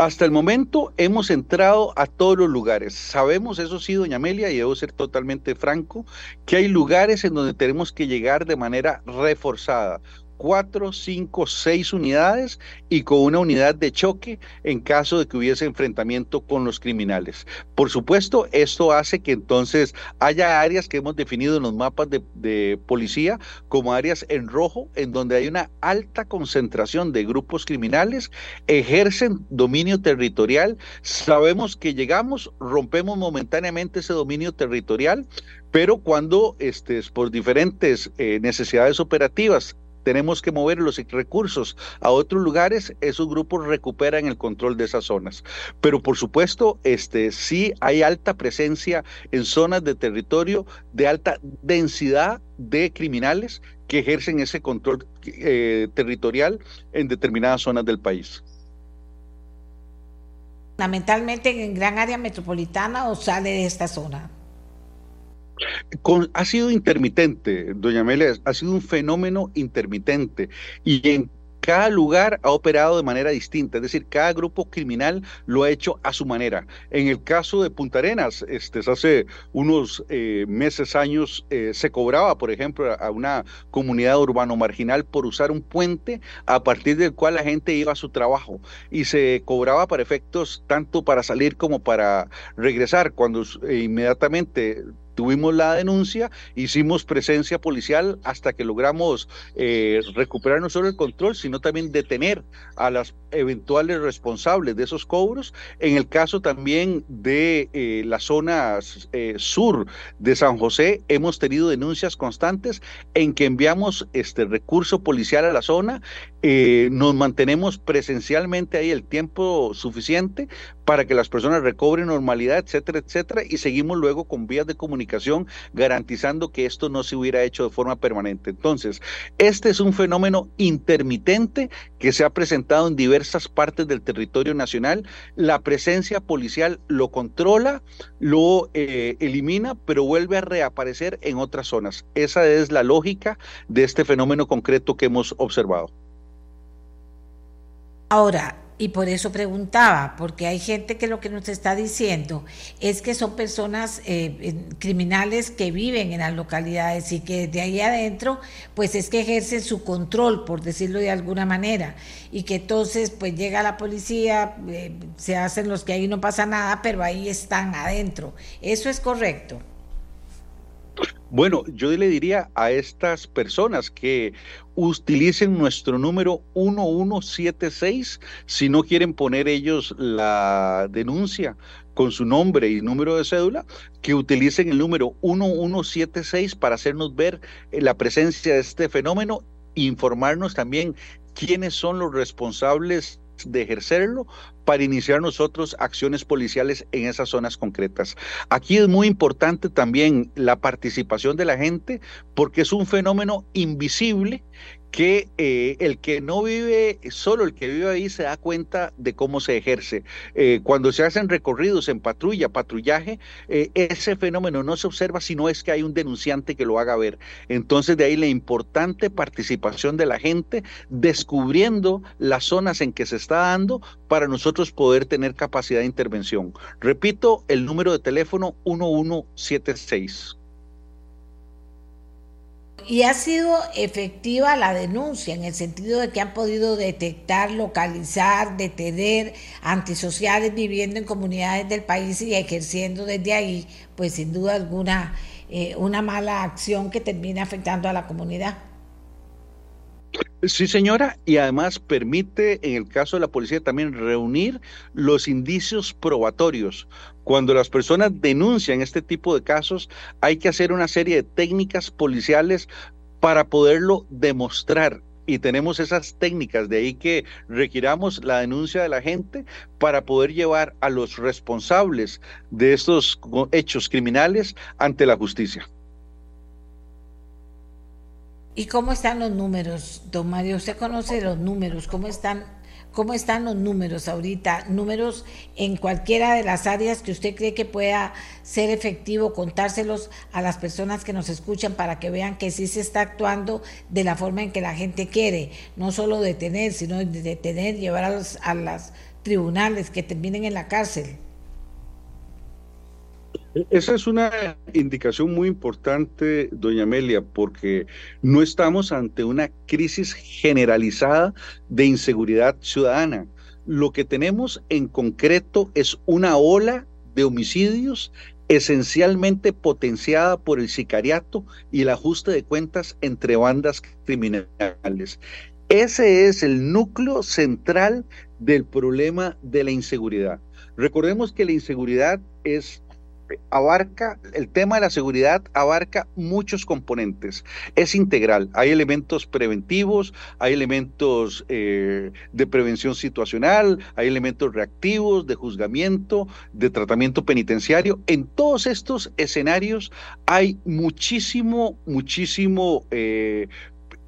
Hasta el momento hemos entrado a todos los lugares. Sabemos, eso sí, doña Amelia, y debo ser totalmente franco, que hay lugares en donde tenemos que llegar de manera reforzada cuatro, cinco, seis unidades y con una unidad de choque en caso de que hubiese enfrentamiento con los criminales. Por supuesto, esto hace que entonces haya áreas que hemos definido en los mapas de, de policía como áreas en rojo, en donde hay una alta concentración de grupos criminales, ejercen dominio territorial. Sabemos que llegamos, rompemos momentáneamente ese dominio territorial, pero cuando este, por diferentes eh, necesidades operativas tenemos que mover los recursos a otros lugares, esos grupos recuperan el control de esas zonas. Pero por supuesto, este sí hay alta presencia en zonas de territorio de alta densidad de criminales que ejercen ese control eh, territorial en determinadas zonas del país. Fundamentalmente en gran área metropolitana o sale de esta zona ha sido intermitente, doña Amelia, ha sido un fenómeno intermitente y en cada lugar ha operado de manera distinta, es decir, cada grupo criminal lo ha hecho a su manera. En el caso de Punta Arenas, este, hace unos eh, meses, años, eh, se cobraba, por ejemplo, a una comunidad urbano marginal por usar un puente a partir del cual la gente iba a su trabajo y se cobraba para efectos tanto para salir como para regresar, cuando eh, inmediatamente tuvimos la denuncia, hicimos presencia policial hasta que logramos eh, recuperar no solo el control, sino también detener a las eventuales responsables de esos cobros. En el caso también de eh, la zona eh, sur de San José, hemos tenido denuncias constantes en que enviamos este recurso policial a la zona, nos mantenemos presencialmente ahí el tiempo suficiente para que las personas recobren normalidad, etcétera, etcétera, y seguimos luego con vías de comunicación garantizando que esto no se hubiera hecho de forma permanente. Entonces, este es un fenómeno intermitente que se ha presentado en diversas partes del territorio nacional. La presencia policial lo controla, lo eh, elimina, pero vuelve a reaparecer en otras zonas. Esa es la lógica de este fenómeno concreto que hemos observado. Ahora, y por eso preguntaba, porque hay gente que lo que nos está diciendo es que son personas eh, criminales que viven en las localidades y que de ahí adentro, pues es que ejercen su control, por decirlo de alguna manera, y que entonces pues llega la policía, eh, se hacen los que ahí no pasa nada, pero ahí están adentro. ¿Eso es correcto? Bueno, yo le diría a estas personas que utilicen nuestro número 1176 si no quieren poner ellos la denuncia con su nombre y número de cédula, que utilicen el número 1176 para hacernos ver la presencia de este fenómeno informarnos también quiénes son los responsables de ejercerlo para iniciar nosotros acciones policiales en esas zonas concretas. Aquí es muy importante también la participación de la gente porque es un fenómeno invisible que eh, el que no vive, solo el que vive ahí se da cuenta de cómo se ejerce. Eh, cuando se hacen recorridos en patrulla, patrullaje, eh, ese fenómeno no se observa si no es que hay un denunciante que lo haga ver. Entonces de ahí la importante participación de la gente descubriendo las zonas en que se está dando para nosotros poder tener capacidad de intervención. Repito, el número de teléfono 1176 y ha sido efectiva la denuncia en el sentido de que han podido detectar, localizar, detener antisociales viviendo en comunidades del país y ejerciendo desde ahí, pues sin duda alguna, eh, una mala acción que termina afectando a la comunidad. Sí, señora, y además permite, en el caso de la policía, también reunir los indicios probatorios. Cuando las personas denuncian este tipo de casos, hay que hacer una serie de técnicas policiales para poderlo demostrar. Y tenemos esas técnicas, de ahí que requiramos la denuncia de la gente para poder llevar a los responsables de estos hechos criminales ante la justicia. ¿Y cómo están los números, don Mario? ¿Usted conoce los números? ¿Cómo están, cómo están los números ahorita? Números en cualquiera de las áreas que usted cree que pueda ser efectivo contárselos a las personas que nos escuchan para que vean que sí se está actuando de la forma en que la gente quiere, no solo detener, sino detener, llevar a los a las tribunales que terminen en la cárcel. Esa es una indicación muy importante, doña Amelia, porque no estamos ante una crisis generalizada de inseguridad ciudadana. Lo que tenemos en concreto es una ola de homicidios esencialmente potenciada por el sicariato y el ajuste de cuentas entre bandas criminales. Ese es el núcleo central del problema de la inseguridad. Recordemos que la inseguridad es abarca, el tema de la seguridad abarca muchos componentes, es integral, hay elementos preventivos, hay elementos eh, de prevención situacional, hay elementos reactivos, de juzgamiento, de tratamiento penitenciario. En todos estos escenarios hay muchísimo, muchísimo eh,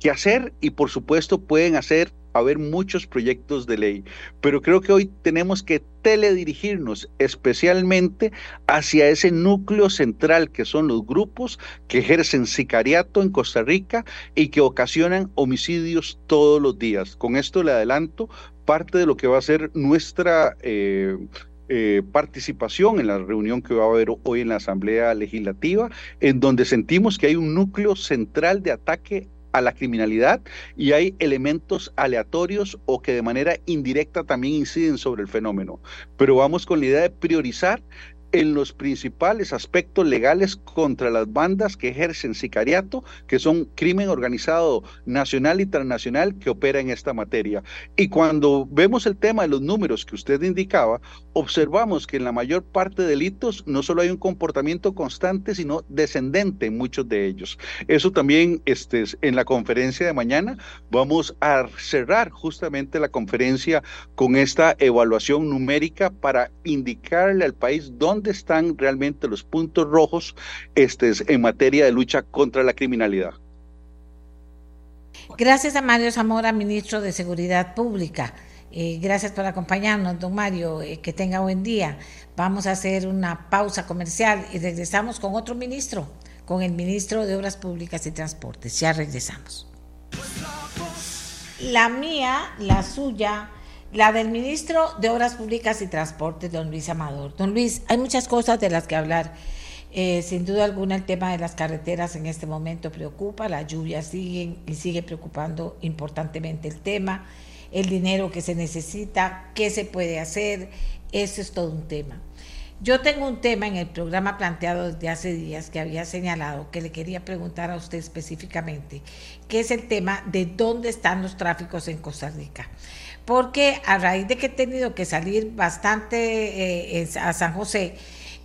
que hacer y por supuesto pueden hacer haber muchos proyectos de ley, pero creo que hoy tenemos que teledirigirnos especialmente hacia ese núcleo central que son los grupos que ejercen sicariato en Costa Rica y que ocasionan homicidios todos los días. Con esto le adelanto parte de lo que va a ser nuestra... Eh, eh, participación en la reunión que va a haber hoy en la Asamblea Legislativa, en donde sentimos que hay un núcleo central de ataque a la criminalidad y hay elementos aleatorios o que de manera indirecta también inciden sobre el fenómeno. Pero vamos con la idea de priorizar en los principales aspectos legales contra las bandas que ejercen sicariato, que son crimen organizado nacional y transnacional que opera en esta materia. Y cuando vemos el tema de los números que usted indicaba, observamos que en la mayor parte de delitos no solo hay un comportamiento constante, sino descendente en muchos de ellos. Eso también este, en la conferencia de mañana vamos a cerrar justamente la conferencia con esta evaluación numérica para indicarle al país dónde dónde están realmente los puntos rojos este, en materia de lucha contra la criminalidad. Gracias a Mario Zamora, ministro de Seguridad Pública. Eh, gracias por acompañarnos, don Mario. Eh, que tenga buen día. Vamos a hacer una pausa comercial y regresamos con otro ministro, con el ministro de Obras Públicas y Transportes. Ya regresamos. La mía, la suya la del ministro de Obras Públicas y Transportes, don Luis Amador. Don Luis, hay muchas cosas de las que hablar. Eh, sin duda alguna el tema de las carreteras en este momento preocupa, la lluvia sigue y sigue preocupando importantemente el tema, el dinero que se necesita, qué se puede hacer, eso es todo un tema. Yo tengo un tema en el programa planteado desde hace días que había señalado que le quería preguntar a usted específicamente, que es el tema de dónde están los tráficos en Costa Rica porque a raíz de que he tenido que salir bastante eh, a San José,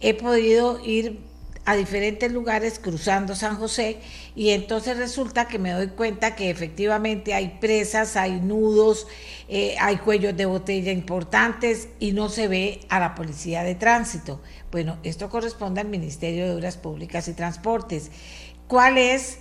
he podido ir a diferentes lugares cruzando San José y entonces resulta que me doy cuenta que efectivamente hay presas, hay nudos, eh, hay cuellos de botella importantes y no se ve a la policía de tránsito. Bueno, esto corresponde al Ministerio de Obras Públicas y Transportes. ¿Cuál es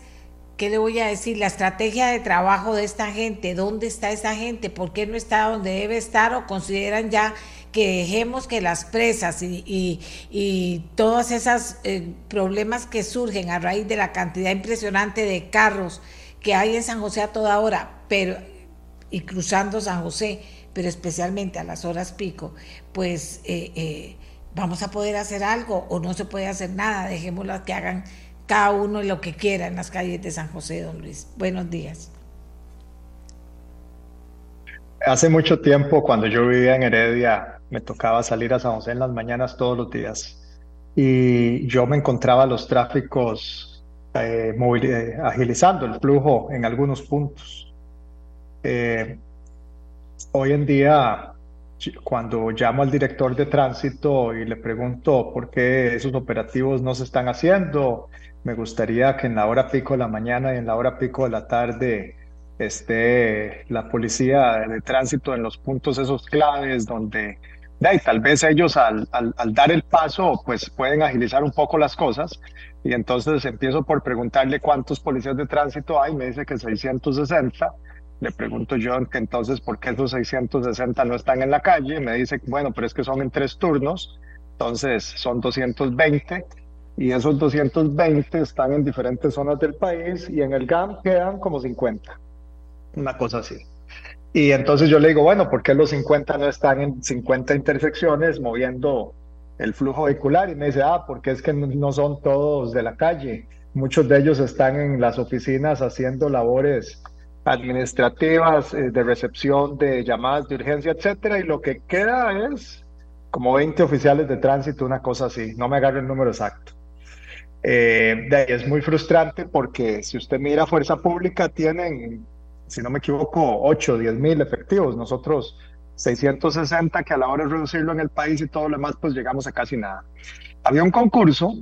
¿qué le voy a decir? La estrategia de trabajo de esta gente, ¿dónde está esa gente? ¿Por qué no está donde debe estar? ¿O consideran ya que dejemos que las presas y, todos esos eh, problemas que surgen a raíz de la cantidad impresionante de carros que hay en San José a toda hora, pero y cruzando San José, pero especialmente a las horas pico, pues eh, eh, vamos a poder hacer algo o no se puede hacer nada, dejémoslas que hagan cada uno lo que quiera en las calles de San José, don Luis. Buenos días. Hace mucho tiempo, cuando yo vivía en Heredia, me tocaba salir a San José en las mañanas todos los días. Y yo me encontraba los tráficos eh, eh agilizando el flujo en algunos puntos. Eh, hoy en día cuando llamo al director de tránsito y le pregunto por qué esos operativos no se están haciendo, me gustaría que en la hora pico de la mañana y en la hora pico de la tarde esté la policía de tránsito en los puntos esos claves donde tal vez ellos al, dar el paso pues pueden agilizar un poco las cosas. Y entonces empiezo por preguntarle cuántos policías de tránsito hay, me dice que 660 le pregunto yo entonces por qué esos 660 no están en la calle. Me dice, bueno, pero es que son en tres turnos, entonces son 220 y esos 220 están en diferentes zonas del país y en el GAM quedan como 50, una cosa así. Y entonces yo le digo, bueno, ¿por qué los 50 no están en 50 intersecciones moviendo el flujo vehicular? Y me dice, ah, porque es que no son todos de la calle, muchos de ellos están en las oficinas haciendo labores administrativas, eh, de recepción de llamadas de urgencia, etcétera, y lo que queda es como 20 oficiales de tránsito, una cosa así, no me agarro el número exacto. Eh, es muy frustrante porque si usted mira Fuerza Pública, tienen, si no me equivoco, 8, 10 mil efectivos, nosotros 660 que a la hora de reducirlo en el país y todo lo demás, pues llegamos a casi nada. Había un concurso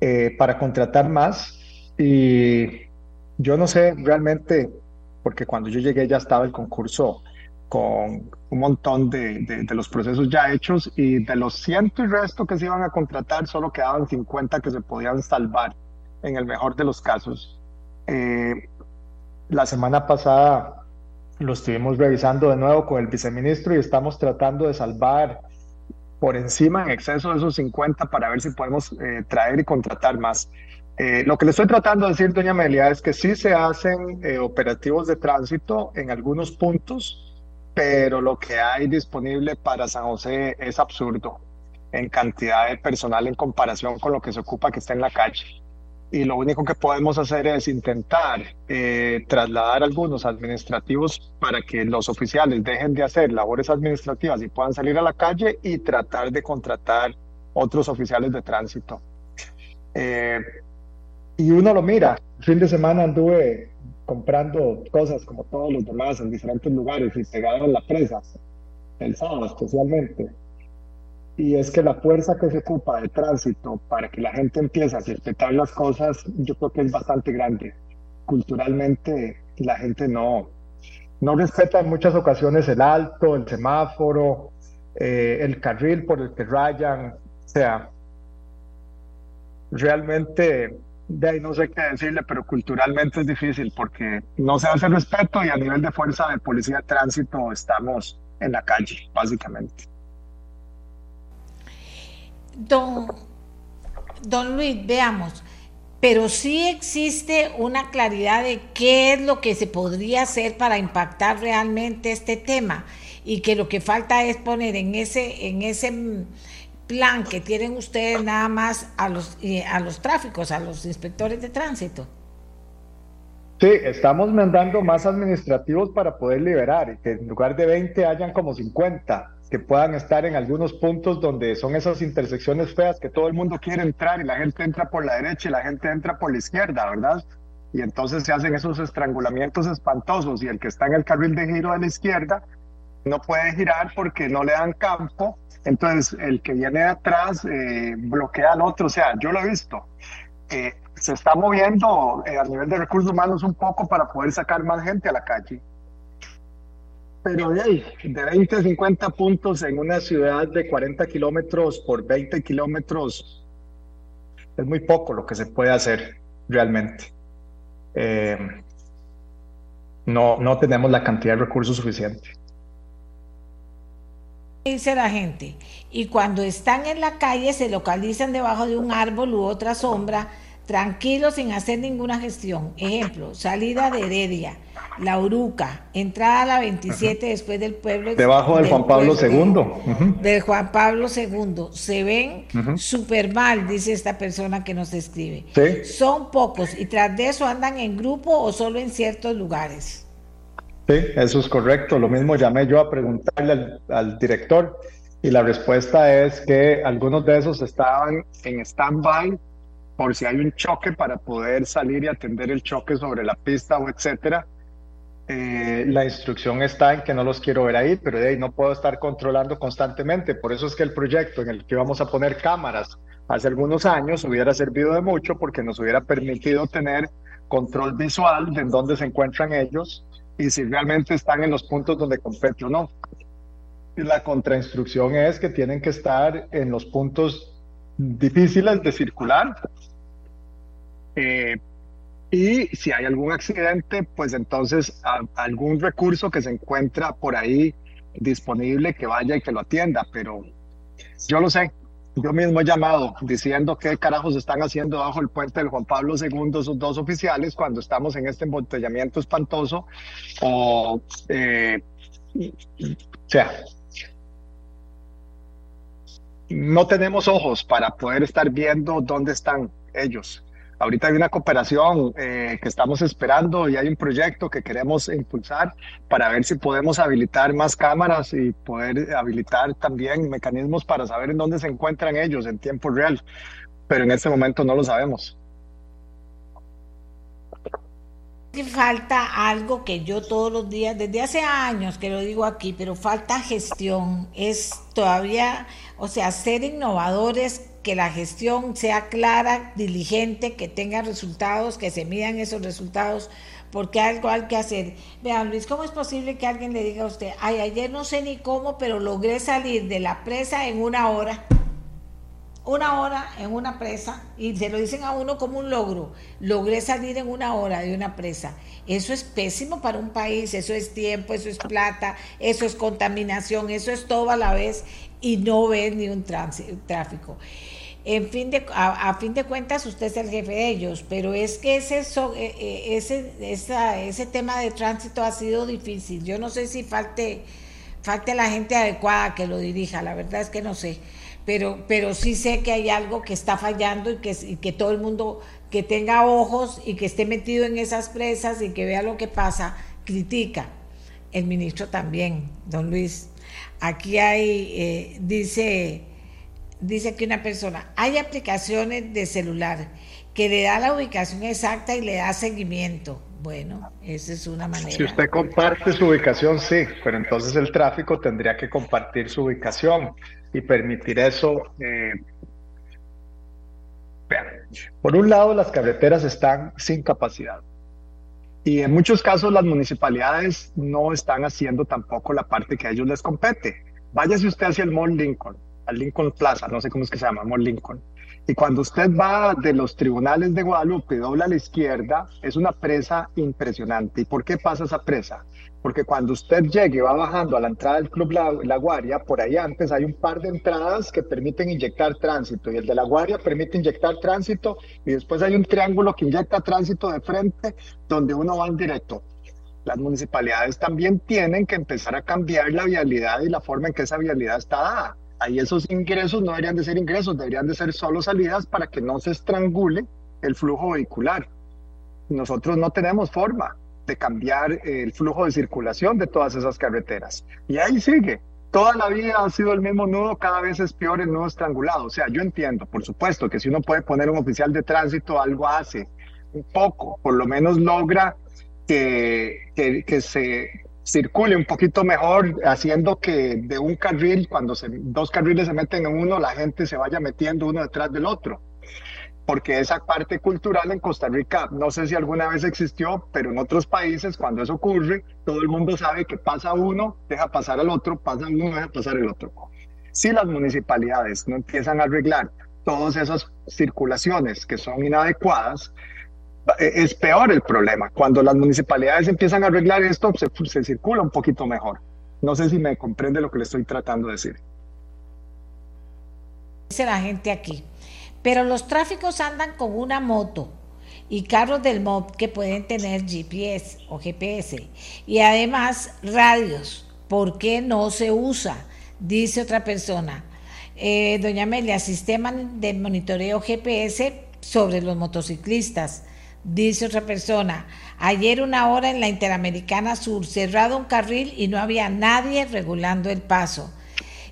eh, para contratar más y yo no sé realmente porque cuando yo llegué ya estaba el concurso con un montón de, de, los procesos ya hechos y de los ciento y resto que se iban a contratar, solo quedaban 50 que se podían salvar en el mejor de los casos. Eh, la semana pasada lo estuvimos revisando de nuevo con el viceministro y estamos tratando de salvar por encima en exceso de esos 50 para ver si podemos eh, traer y contratar más. Eh, lo que le estoy tratando de decir, doña Amelia, es que sí se hacen eh, operativos de tránsito en algunos puntos, pero lo que hay disponible para San José es absurdo en cantidad de personal en comparación con lo que se ocupa que está en la calle. Y lo único que podemos hacer es intentar eh, trasladar algunos administrativos para que los oficiales dejen de hacer labores administrativas y puedan salir a la calle y tratar de contratar otros oficiales de tránsito. Eh, y uno lo mira. Fin de semana anduve comprando cosas como todos los demás en diferentes lugares y pegado en la presa, el sábado especialmente. Y es que la fuerza que se ocupa de tránsito para que la gente empiece a respetar las cosas, yo creo que es bastante grande. Culturalmente la gente no, no respeta en muchas ocasiones el alto, el semáforo, eh, el carril por el que rayan. O sea, realmente de ahí no sé qué decirle, pero culturalmente es difícil porque no se hace respeto y a nivel de fuerza de policía de tránsito estamos en la calle, básicamente. Don, don Luis, veamos, pero sí existe una claridad de qué es lo que se podría hacer para impactar realmente este tema y que lo que falta es poner en ese, en ese plan que tienen ustedes nada más a los, eh, a los tráficos, a los inspectores de tránsito? Sí, estamos mandando más administrativos para poder liberar y que en lugar de 20 hayan como 50 que puedan estar en algunos puntos donde son esas intersecciones feas que todo el mundo quiere entrar y la gente entra por la derecha y la gente entra por la izquierda, ¿verdad? Y entonces se hacen esos estrangulamientos espantosos y el que está en el carril de giro de la izquierda no puede girar porque no le dan campo entonces, el que viene de atrás eh, bloquea al otro. O sea, yo lo he visto. Se está moviendo eh, a nivel de recursos humanos un poco para poder sacar más gente a la calle. Pero de ahí, de 20 a 50 puntos en una ciudad de 40 kilómetros por 20 kilómetros, es muy poco lo que se puede hacer realmente. eh, no, no tenemos la cantidad de recursos suficiente. Dice la gente, y cuando están en la calle se localizan debajo de un árbol u otra sombra, tranquilos sin hacer ninguna gestión. Ejemplo, salida de Heredia, La Uruca, entrada a la 27 después del pueblo. Debajo del, Juan Pablo II. Del Juan Pablo II. Se ven súper mal, dice esta persona que nos escribe. Son pocos y tras de eso andan en grupo o solo en ciertos lugares. Sí, eso es correcto. Lo mismo llamé yo a preguntarle al, director y la respuesta es que algunos de esos estaban en stand-by por si hay un choque para poder salir y atender el choque sobre la pista o etcétera. Eh, la instrucción está en que no los quiero ver ahí, pero ahí no puedo estar controlando constantemente. Por eso es que el proyecto en el que íbamos a poner cámaras hace algunos años hubiera servido de mucho porque nos hubiera permitido tener control visual de dónde se encuentran ellos y si realmente están en los puntos donde compete o no. Y la contrainstrucción es que tienen que estar en los puntos difíciles de circular. Eh, y si hay algún accidente, pues entonces algún recurso que se encuentra por ahí disponible que vaya y que lo atienda. Pero yo lo sé, yo mismo he llamado diciendo qué carajos están haciendo bajo el puente del Juan Pablo II esos dos oficiales cuando estamos en este embotellamiento espantoso. O, eh, o sea, no tenemos ojos para poder estar viendo dónde están ellos. Ahorita hay una cooperación eh, que estamos esperando y hay un proyecto que queremos impulsar para ver si podemos habilitar más cámaras y poder habilitar también mecanismos para saber en dónde se encuentran ellos en tiempo real. Pero en este momento no lo sabemos. Falta algo que yo todos los días, desde hace años que lo digo aquí, pero falta gestión. Es todavía, o sea, ser innovadores que la gestión sea clara, diligente, que tenga resultados, que se midan esos resultados, porque algo hay que hacer. Vean, Luis, ¿cómo es posible que alguien le diga a usted, ay, ayer no sé ni cómo, pero logré salir de la presa en una hora? Una hora en una presa, y se lo dicen a uno como un logro, logré salir en una hora de una presa. Eso es pésimo para un país, eso es tiempo, eso es plata, eso es contaminación, eso es todo a la vez, y no ves ni un tráfico. En fin de, a, fin de cuentas, usted es el jefe de ellos, pero es que ese, eh, eh, ese, ese tema de tránsito ha sido difícil. Yo no sé si falte, falte la gente adecuada que lo dirija, la verdad es que no sé. Pero, pero sí sé que hay algo que está fallando y que, y que todo el mundo que tenga ojos y que esté metido en esas presas y que vea lo que pasa, critica. El ministro también, don Luis. Aquí hay, eh, dice dice que una persona, hay aplicaciones de celular que le da la ubicación exacta y le da seguimiento. Bueno, esa es una manera. Si usted comparte su ubicación, sí, pero entonces el tráfico tendría que compartir su ubicación y permitir eso. Eh, por un lado, las carreteras están sin capacidad. Y en muchos casos las municipalidades no están haciendo tampoco la parte que a ellos les compete. Váyase usted hacia el Mall Lincoln Lincoln Plaza, no sé cómo es que se llama, Lincoln. Y cuando usted va de los tribunales de Guadalupe, dobla a la izquierda, es una presa impresionante. ¿Y por qué pasa esa presa? Porque cuando usted llegue y va bajando a la entrada del Club La, Guardia, por ahí antes hay un par de entradas que permiten inyectar tránsito y el de La Guardia permite inyectar tránsito y después hay un triángulo que inyecta tránsito de frente donde uno va en directo. Las municipalidades también tienen que empezar a cambiar la vialidad y la forma en que esa vialidad está dada ahí esos ingresos no deberían de ser ingresos, deberían de ser solo salidas para que no se estrangule el flujo vehicular. Nosotros no tenemos forma de cambiar el flujo de circulación de todas esas carreteras. Y ahí sigue. Toda la vida ha sido el mismo nudo, cada vez es peor el nudo estrangulado. O sea, yo entiendo, por supuesto, que si uno puede poner un oficial de tránsito, algo hace, un poco, por lo menos logra que, que, se circule un poquito mejor, haciendo que de un carril, cuando se, dos carriles se meten en uno, la gente se vaya metiendo uno detrás del otro. Porque esa parte cultural en Costa Rica, no sé si alguna vez existió, pero en otros países cuando eso ocurre, todo el mundo sabe que pasa uno, deja pasar al otro, pasa uno, deja pasar el otro. Si las municipalidades no empiezan a arreglar todas esas circulaciones que son inadecuadas, es peor el problema. Cuando las municipalidades empiezan a arreglar esto, se, se circula un poquito mejor. No sé si me comprende lo que le estoy tratando de decir. Dice la gente aquí. Pero los tráficos andan con una moto y carros del MOB que pueden tener GPS o GPS y además radios. ¿Por qué no se usa? Dice otra persona. Eh, doña Amelia, sistema de monitoreo GPS sobre los motociclistas. Dice otra persona, ayer una hora en la Interamericana Sur, cerrado un carril y no había nadie regulando el paso.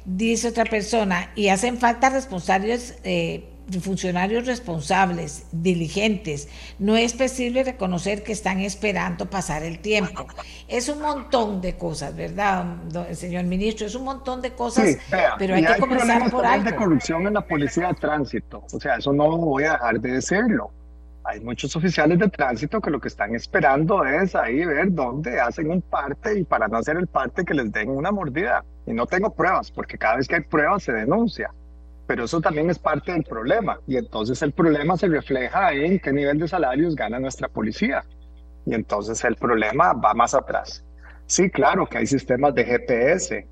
Dice otra persona, y hacen falta responsables, eh, funcionarios responsables, diligentes. No es posible reconocer que están esperando pasar el tiempo. Es un montón de cosas, ¿verdad, señor ministro? Es un montón de cosas, pero hay que comenzar por algo. de corrupción en la policía de tránsito. O sea, eso no voy a dejar de decirlo hay muchos oficiales de tránsito que lo que están esperando es ahí ver dónde hacen un parte y para no hacer el parte que les den una mordida. Y no tengo pruebas, porque cada vez que hay pruebas se denuncia. Pero eso también es parte del problema. Y entonces el problema se refleja en qué nivel de salarios gana nuestra policía. Y entonces el problema va más atrás. Sí, claro que hay sistemas de GPS,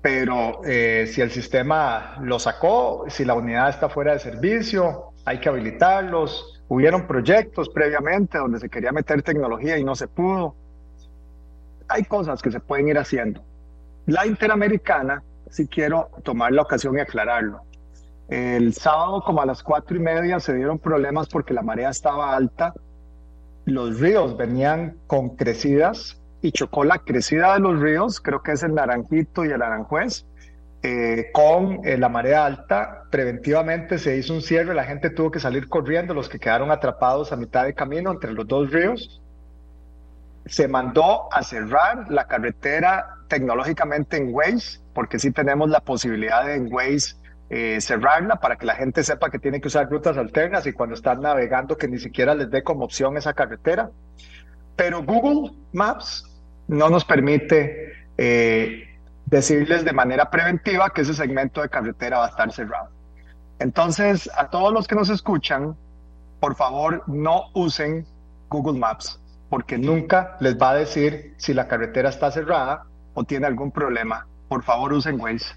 pero eh, si el sistema lo sacó, si la unidad está fuera de servicio, hay que habilitarlos, Hubieron proyectos previamente donde se quería meter tecnología y no se pudo. Hay cosas que se pueden ir haciendo. La Interamericana, si quiero tomar la ocasión y aclararlo. El sábado como a las cuatro y media se dieron problemas porque la marea estaba alta, los ríos venían con crecidas y chocó la crecida de los ríos, creo que es el Naranjito y el Aranjuez, eh, con eh, la marea alta, preventivamente se hizo un cierre, la gente tuvo que salir corriendo, los que quedaron atrapados a mitad de camino entre los dos ríos. Se mandó a cerrar la carretera tecnológicamente en Waze, porque sí tenemos la posibilidad de en Waze eh, cerrarla para que la gente sepa que tiene que usar rutas alternas y cuando están navegando que ni siquiera les dé como opción esa carretera. Pero Google Maps no nos permite decirles de manera preventiva que ese segmento de carretera va a estar cerrado. Entonces, a todos los que nos escuchan, por favor, no usen Google Maps, porque nunca les va a decir si la carretera está cerrada o tiene algún problema. Por favor, usen Waze.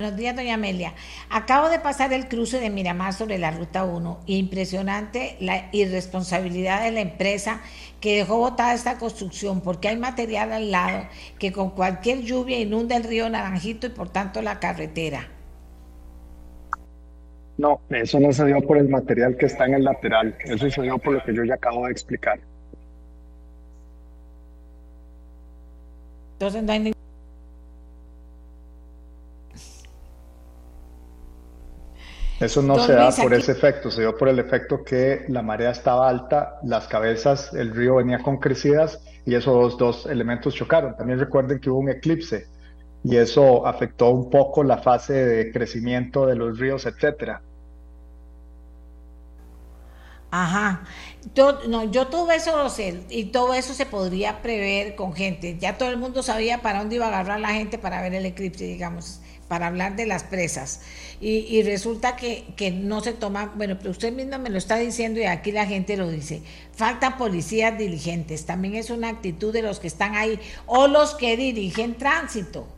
Buenos días, doña Amelia. Acabo de pasar el cruce de Miramar sobre la Ruta 1. Impresionante la irresponsabilidad de la empresa que dejó botada esta construcción porque hay material al lado que con cualquier lluvia inunda el río Naranjito y por tanto la carretera. No, eso no se dio por el material que está en el lateral, eso se dio por lo que yo ya acabo de explicar. Entonces no hay ningún Eso no se da por ese efecto, se dio por el efecto que la marea estaba alta, las cabezas, el río venía con crecidas y esos dos elementos chocaron. También recuerden que hubo un eclipse y eso afectó un poco la fase de crecimiento de los ríos, etcétera. Ajá. Yo, no, yo todo eso lo sé y todo eso se podría prever con gente. Ya todo el mundo sabía para dónde iba a agarrar la gente para ver el eclipse, digamos para hablar de las presas. Y, resulta que, que, no se toma, bueno, pero usted misma me lo está diciendo y aquí la gente lo dice, faltan policías diligentes, también es una actitud de los que están ahí o los que dirigen tránsito.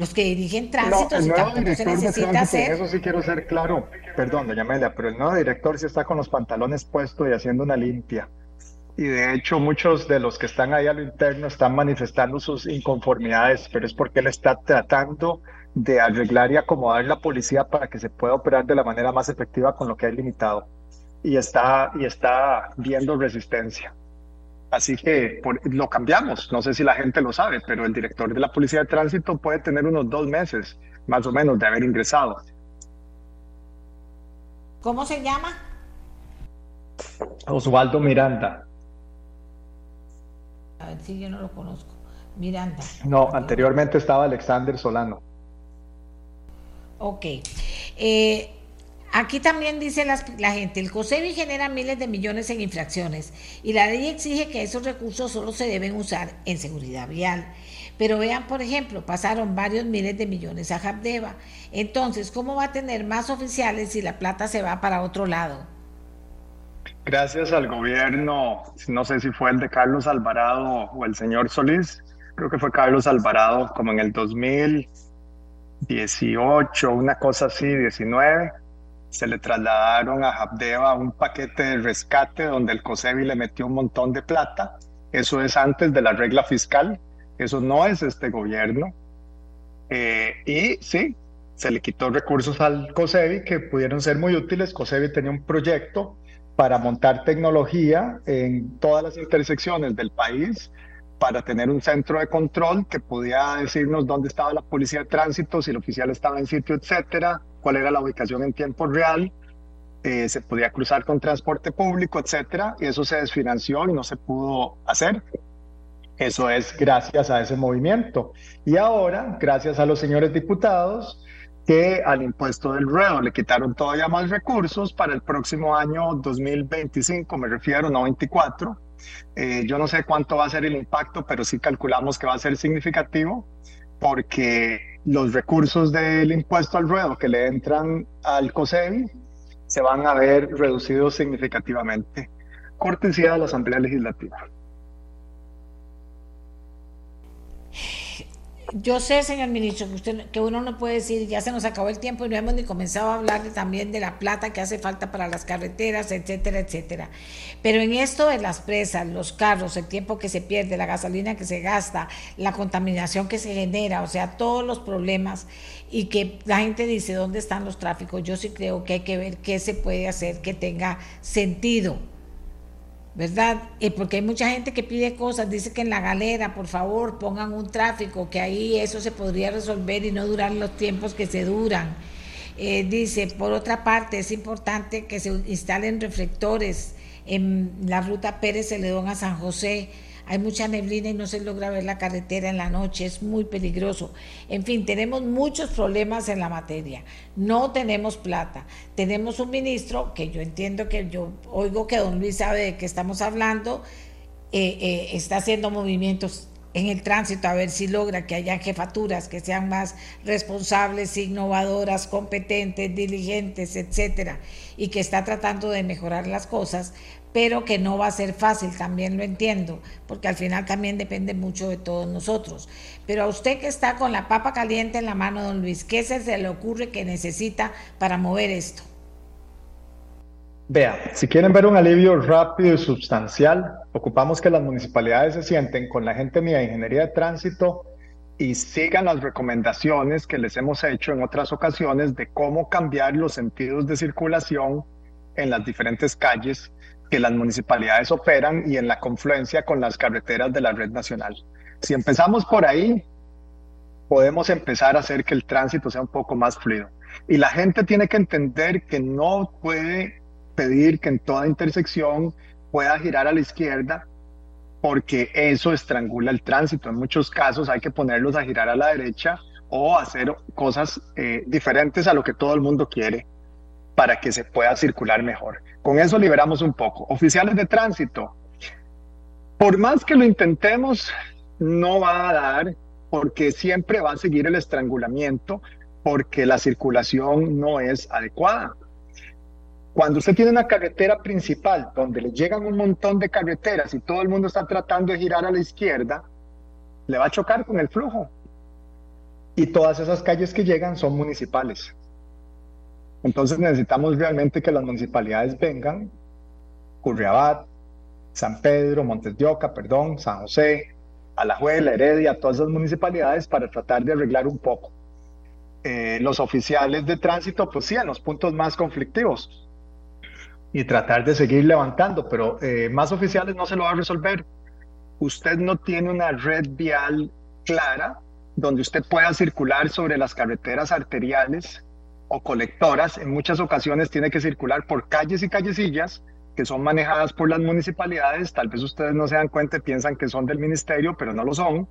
Los que dirigen tránsito, no, si tampoco se necesita hacer. Eso sí quiero ser claro, perdón, doña Amelia, pero el nuevo director sí está con los pantalones puestos y haciendo una limpia y de hecho muchos de los que están ahí a lo interno están manifestando sus inconformidades, pero es porque él está tratando de arreglar y acomodar la policía para que se pueda operar de la manera más efectiva con lo que hay limitado. Y está, y está viendo resistencia. Así que lo cambiamos. No sé si la gente lo sabe, pero el director de la Policía de Tránsito puede tener unos dos meses, más o menos, de haber ingresado. ¿Cómo se llama? Osvaldo Miranda. A ver si yo no lo conozco. Miranda. No, anteriormente estaba Alexander Solano. Ok. Eh, aquí también dice la gente, el COSEBI genera miles de millones en infracciones y la ley exige que esos recursos solo se deben usar en seguridad vial. Pero vean, por ejemplo, pasaron varios miles de millones a Habdeba. Entonces, ¿cómo va a tener más oficiales si la plata se va para otro lado? Gracias al gobierno, no sé si fue el de Carlos Alvarado o el señor Solís, creo que fue Carlos Alvarado, como en el 2018, una cosa así, 19, se le trasladaron a Habdeba un paquete de rescate donde el COSEBI le metió un montón de plata. Eso es antes de la regla fiscal, eso no es este gobierno. Eh, y sí, se le quitó recursos al COSEBI que pudieron ser muy útiles. COSEBI tenía un proyecto para montar tecnología en todas las intersecciones del país para tener un centro de control que podía decirnos dónde estaba la policía de tránsito, si el oficial estaba en sitio, etcétera, cuál era la ubicación en tiempo real, eh, se podía cruzar con transporte público, etcétera, y eso se desfinanció y no se pudo hacer. Eso es gracias a ese movimiento. Y ahora, gracias a los señores diputados, que al impuesto del ruedo le quitaron todavía más recursos para el próximo año 2025, me refiero, no 24, eh, yo no sé cuánto va a ser el impacto, pero sí calculamos que va a ser significativo porque los recursos del impuesto al ruedo que le entran al COSEBI se van a ver reducidos significativamente. Cortesía de la Asamblea Legislativa. Yo sé, señor ministro, que, usted, que uno no puede decir, ya se nos acabó el tiempo y no hemos ni comenzado a hablar también de la plata que hace falta para las carreteras, etcétera, etcétera. Pero en esto de las presas, los carros, el tiempo que se pierde, la gasolina que se gasta, la contaminación que se genera, o sea, todos los problemas y que la gente dice, ¿dónde están los tráficos? Yo sí creo que hay que ver qué se puede hacer que tenga sentido ¿verdad? Y porque hay mucha gente que pide cosas, dice que en la galera, por favor, pongan un tráfico, que ahí eso se podría resolver y no durar los tiempos que se duran. Eh, dice, por otra parte, es importante que se instalen reflectores en la ruta Pérez Celedón a San José hay mucha neblina y no se logra ver la carretera en la noche, es muy peligroso. En fin, tenemos muchos problemas en la materia. No tenemos plata. Tenemos un ministro que yo entiendo que yo oigo que don Luis sabe de qué estamos hablando, eh, eh, está haciendo movimientos en el tránsito a ver si logra que haya jefaturas que sean más responsables, innovadoras, competentes, diligentes, etcétera, y que está tratando de mejorar las cosas, pero que no va a ser fácil, también lo entiendo, porque al final también depende mucho de todos nosotros. Pero a usted que está con la papa caliente en la mano, don Luis, ¿qué se le ocurre que necesita para mover esto? Vea, si quieren ver un alivio rápido y sustancial, ocupamos que las municipalidades se sienten con la gente mía de Ingeniería de Tránsito y sigan las recomendaciones que les hemos hecho en otras ocasiones de cómo cambiar los sentidos de circulación en las diferentes calles que las municipalidades operan y en la confluencia con las carreteras de la red nacional. Si empezamos por ahí, podemos empezar a hacer que el tránsito sea un poco más fluido. Y la gente tiene que entender que no puede pedir que en toda intersección pueda girar a la izquierda porque eso estrangula el tránsito. En muchos casos hay que ponerlos a girar a la derecha o hacer cosas eh, diferentes a lo que todo el mundo quiere para que se pueda circular mejor. Con eso liberamos un poco. Oficiales de tránsito, por más que lo intentemos, no va a dar porque siempre va a seguir el estrangulamiento porque la circulación no es adecuada. Cuando usted tiene una carretera principal donde le llegan un montón de carreteras y todo el mundo está tratando de girar a la izquierda, le va a chocar con el flujo. Y todas esas calles que llegan son municipales. Entonces necesitamos realmente que las municipalidades vengan, Curriabat, San Pedro, Montes de Oca, perdón, San José, Alajuela, Heredia, todas esas municipalidades para tratar de arreglar un poco. Eh, los oficiales de tránsito, pues sí, en los puntos más conflictivos y tratar de seguir levantando, pero eh, más oficiales no se lo va a resolver. Usted no tiene una red vial clara donde usted pueda circular sobre las carreteras arteriales o colectoras, en muchas ocasiones tiene que circular por calles y callecillas que son manejadas por las municipalidades. Tal vez ustedes no se dan cuenta piensan que son del ministerio, pero no lo son.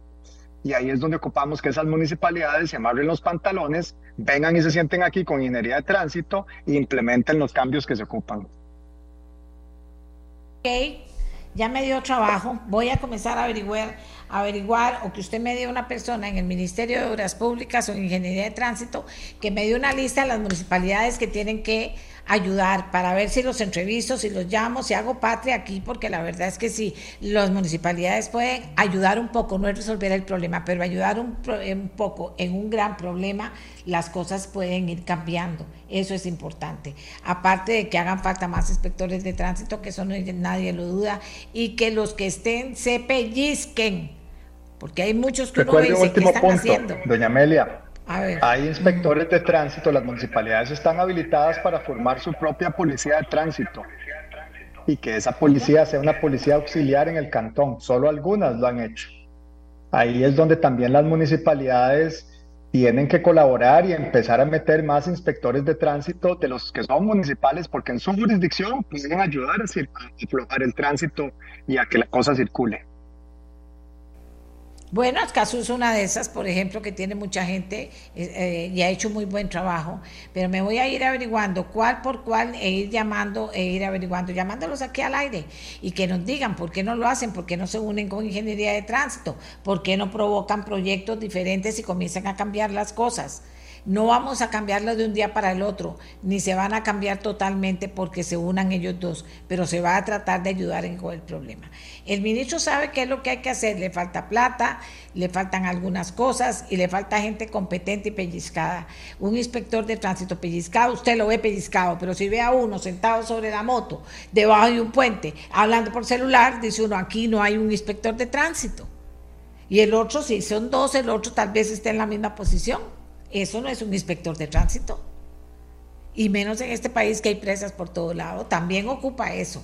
Y ahí es donde ocupamos que esas municipalidades se amarren los pantalones, vengan y se sienten aquí con ingeniería de tránsito e implementen los cambios que se ocupan. Ok, ya me dio trabajo. Voy a comenzar a averiguar averiguar o que usted me dé una persona en el Ministerio de Obras Públicas o Ingeniería de Tránsito que me dé una lista de las municipalidades que tienen que ayudar para ver si los entrevisto, si los llamo, si hago patria aquí, porque la verdad es que sí, las municipalidades pueden ayudar un poco, no es resolver el problema, pero ayudar un, un poco en un gran problema, las cosas pueden ir cambiando. Eso es importante. Aparte de que hagan falta más inspectores de tránsito, que eso no, nadie lo duda, y que los que estén se pellizquen, porque hay muchos que no dicen que están haciendo. Doña Amelia, hay inspectores de tránsito, las municipalidades están habilitadas para formar su propia policía de tránsito y que esa policía sea una policía auxiliar en el cantón. Solo algunas lo han hecho. Ahí es donde también las municipalidades tienen que colaborar y empezar a meter más inspectores de tránsito de los que son municipales, porque en su jurisdicción pueden ayudar a, a aflojar el tránsito y a que la cosa circule. Bueno, caso es una de esas, por ejemplo, que tiene mucha gente eh, eh, y ha hecho muy buen trabajo, pero me voy a ir averiguando cuál por cuál e ir llamando e ir averiguando, llamándolos aquí al aire y que nos digan por qué no lo hacen, por qué no se unen con ingeniería de tránsito, por qué no provocan proyectos diferentes y comienzan a cambiar las cosas. No vamos a cambiarlo de un día para el otro, ni se van a cambiar totalmente porque se unan ellos dos, pero se va a tratar de ayudar en el problema. El ministro sabe qué es lo que hay que hacer, le falta plata, le faltan algunas cosas y le falta gente competente y pellizcada. Un inspector de tránsito pellizcado, usted lo ve pellizcado, pero si ve a uno sentado sobre la moto, debajo de un puente, hablando por celular, dice uno, aquí no hay un inspector de tránsito. Y el otro, si son dos, el otro tal vez esté en la misma posición. Eso no es un inspector de tránsito. Y menos en este país que hay presas por todo lado, también ocupa eso.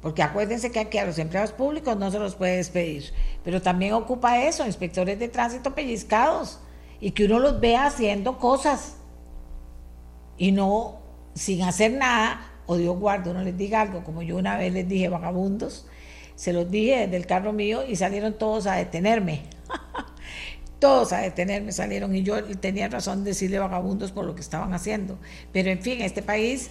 Porque acuérdense que aquí a los empleados públicos no se los puede despedir, pero también ocupa eso, inspectores de tránsito pellizcados, y que uno los vea haciendo cosas y no sin hacer nada, o Dios guarde, no les diga algo, como yo una vez les dije vagabundos, se los dije desde el carro mío y salieron todos a detenerme. [LAUGHS] todos a detenerme salieron y yo tenía razón de decirle vagabundos por lo que estaban haciendo. Pero en fin, este país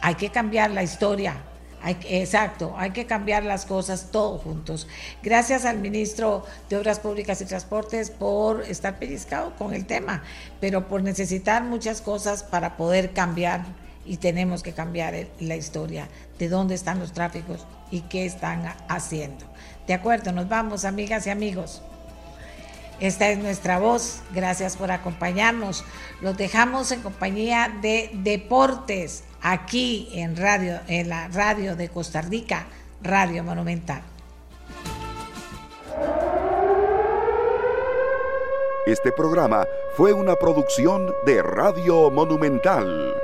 hay que cambiar la historia. Exacto, hay que cambiar las cosas todos juntos. Gracias al ministro de Obras Públicas y Transportes por estar pellizcado con el tema, pero por necesitar muchas cosas para poder cambiar y tenemos que cambiar la historia de dónde están los tráficos y qué están haciendo. De acuerdo, nos vamos, amigas y amigos. Esta es nuestra voz. Gracias por acompañarnos. Los dejamos en compañía de Deportes aquí en radio, en la radio de Costa Rica, Radio Monumental. Este programa fue una producción de Radio Monumental.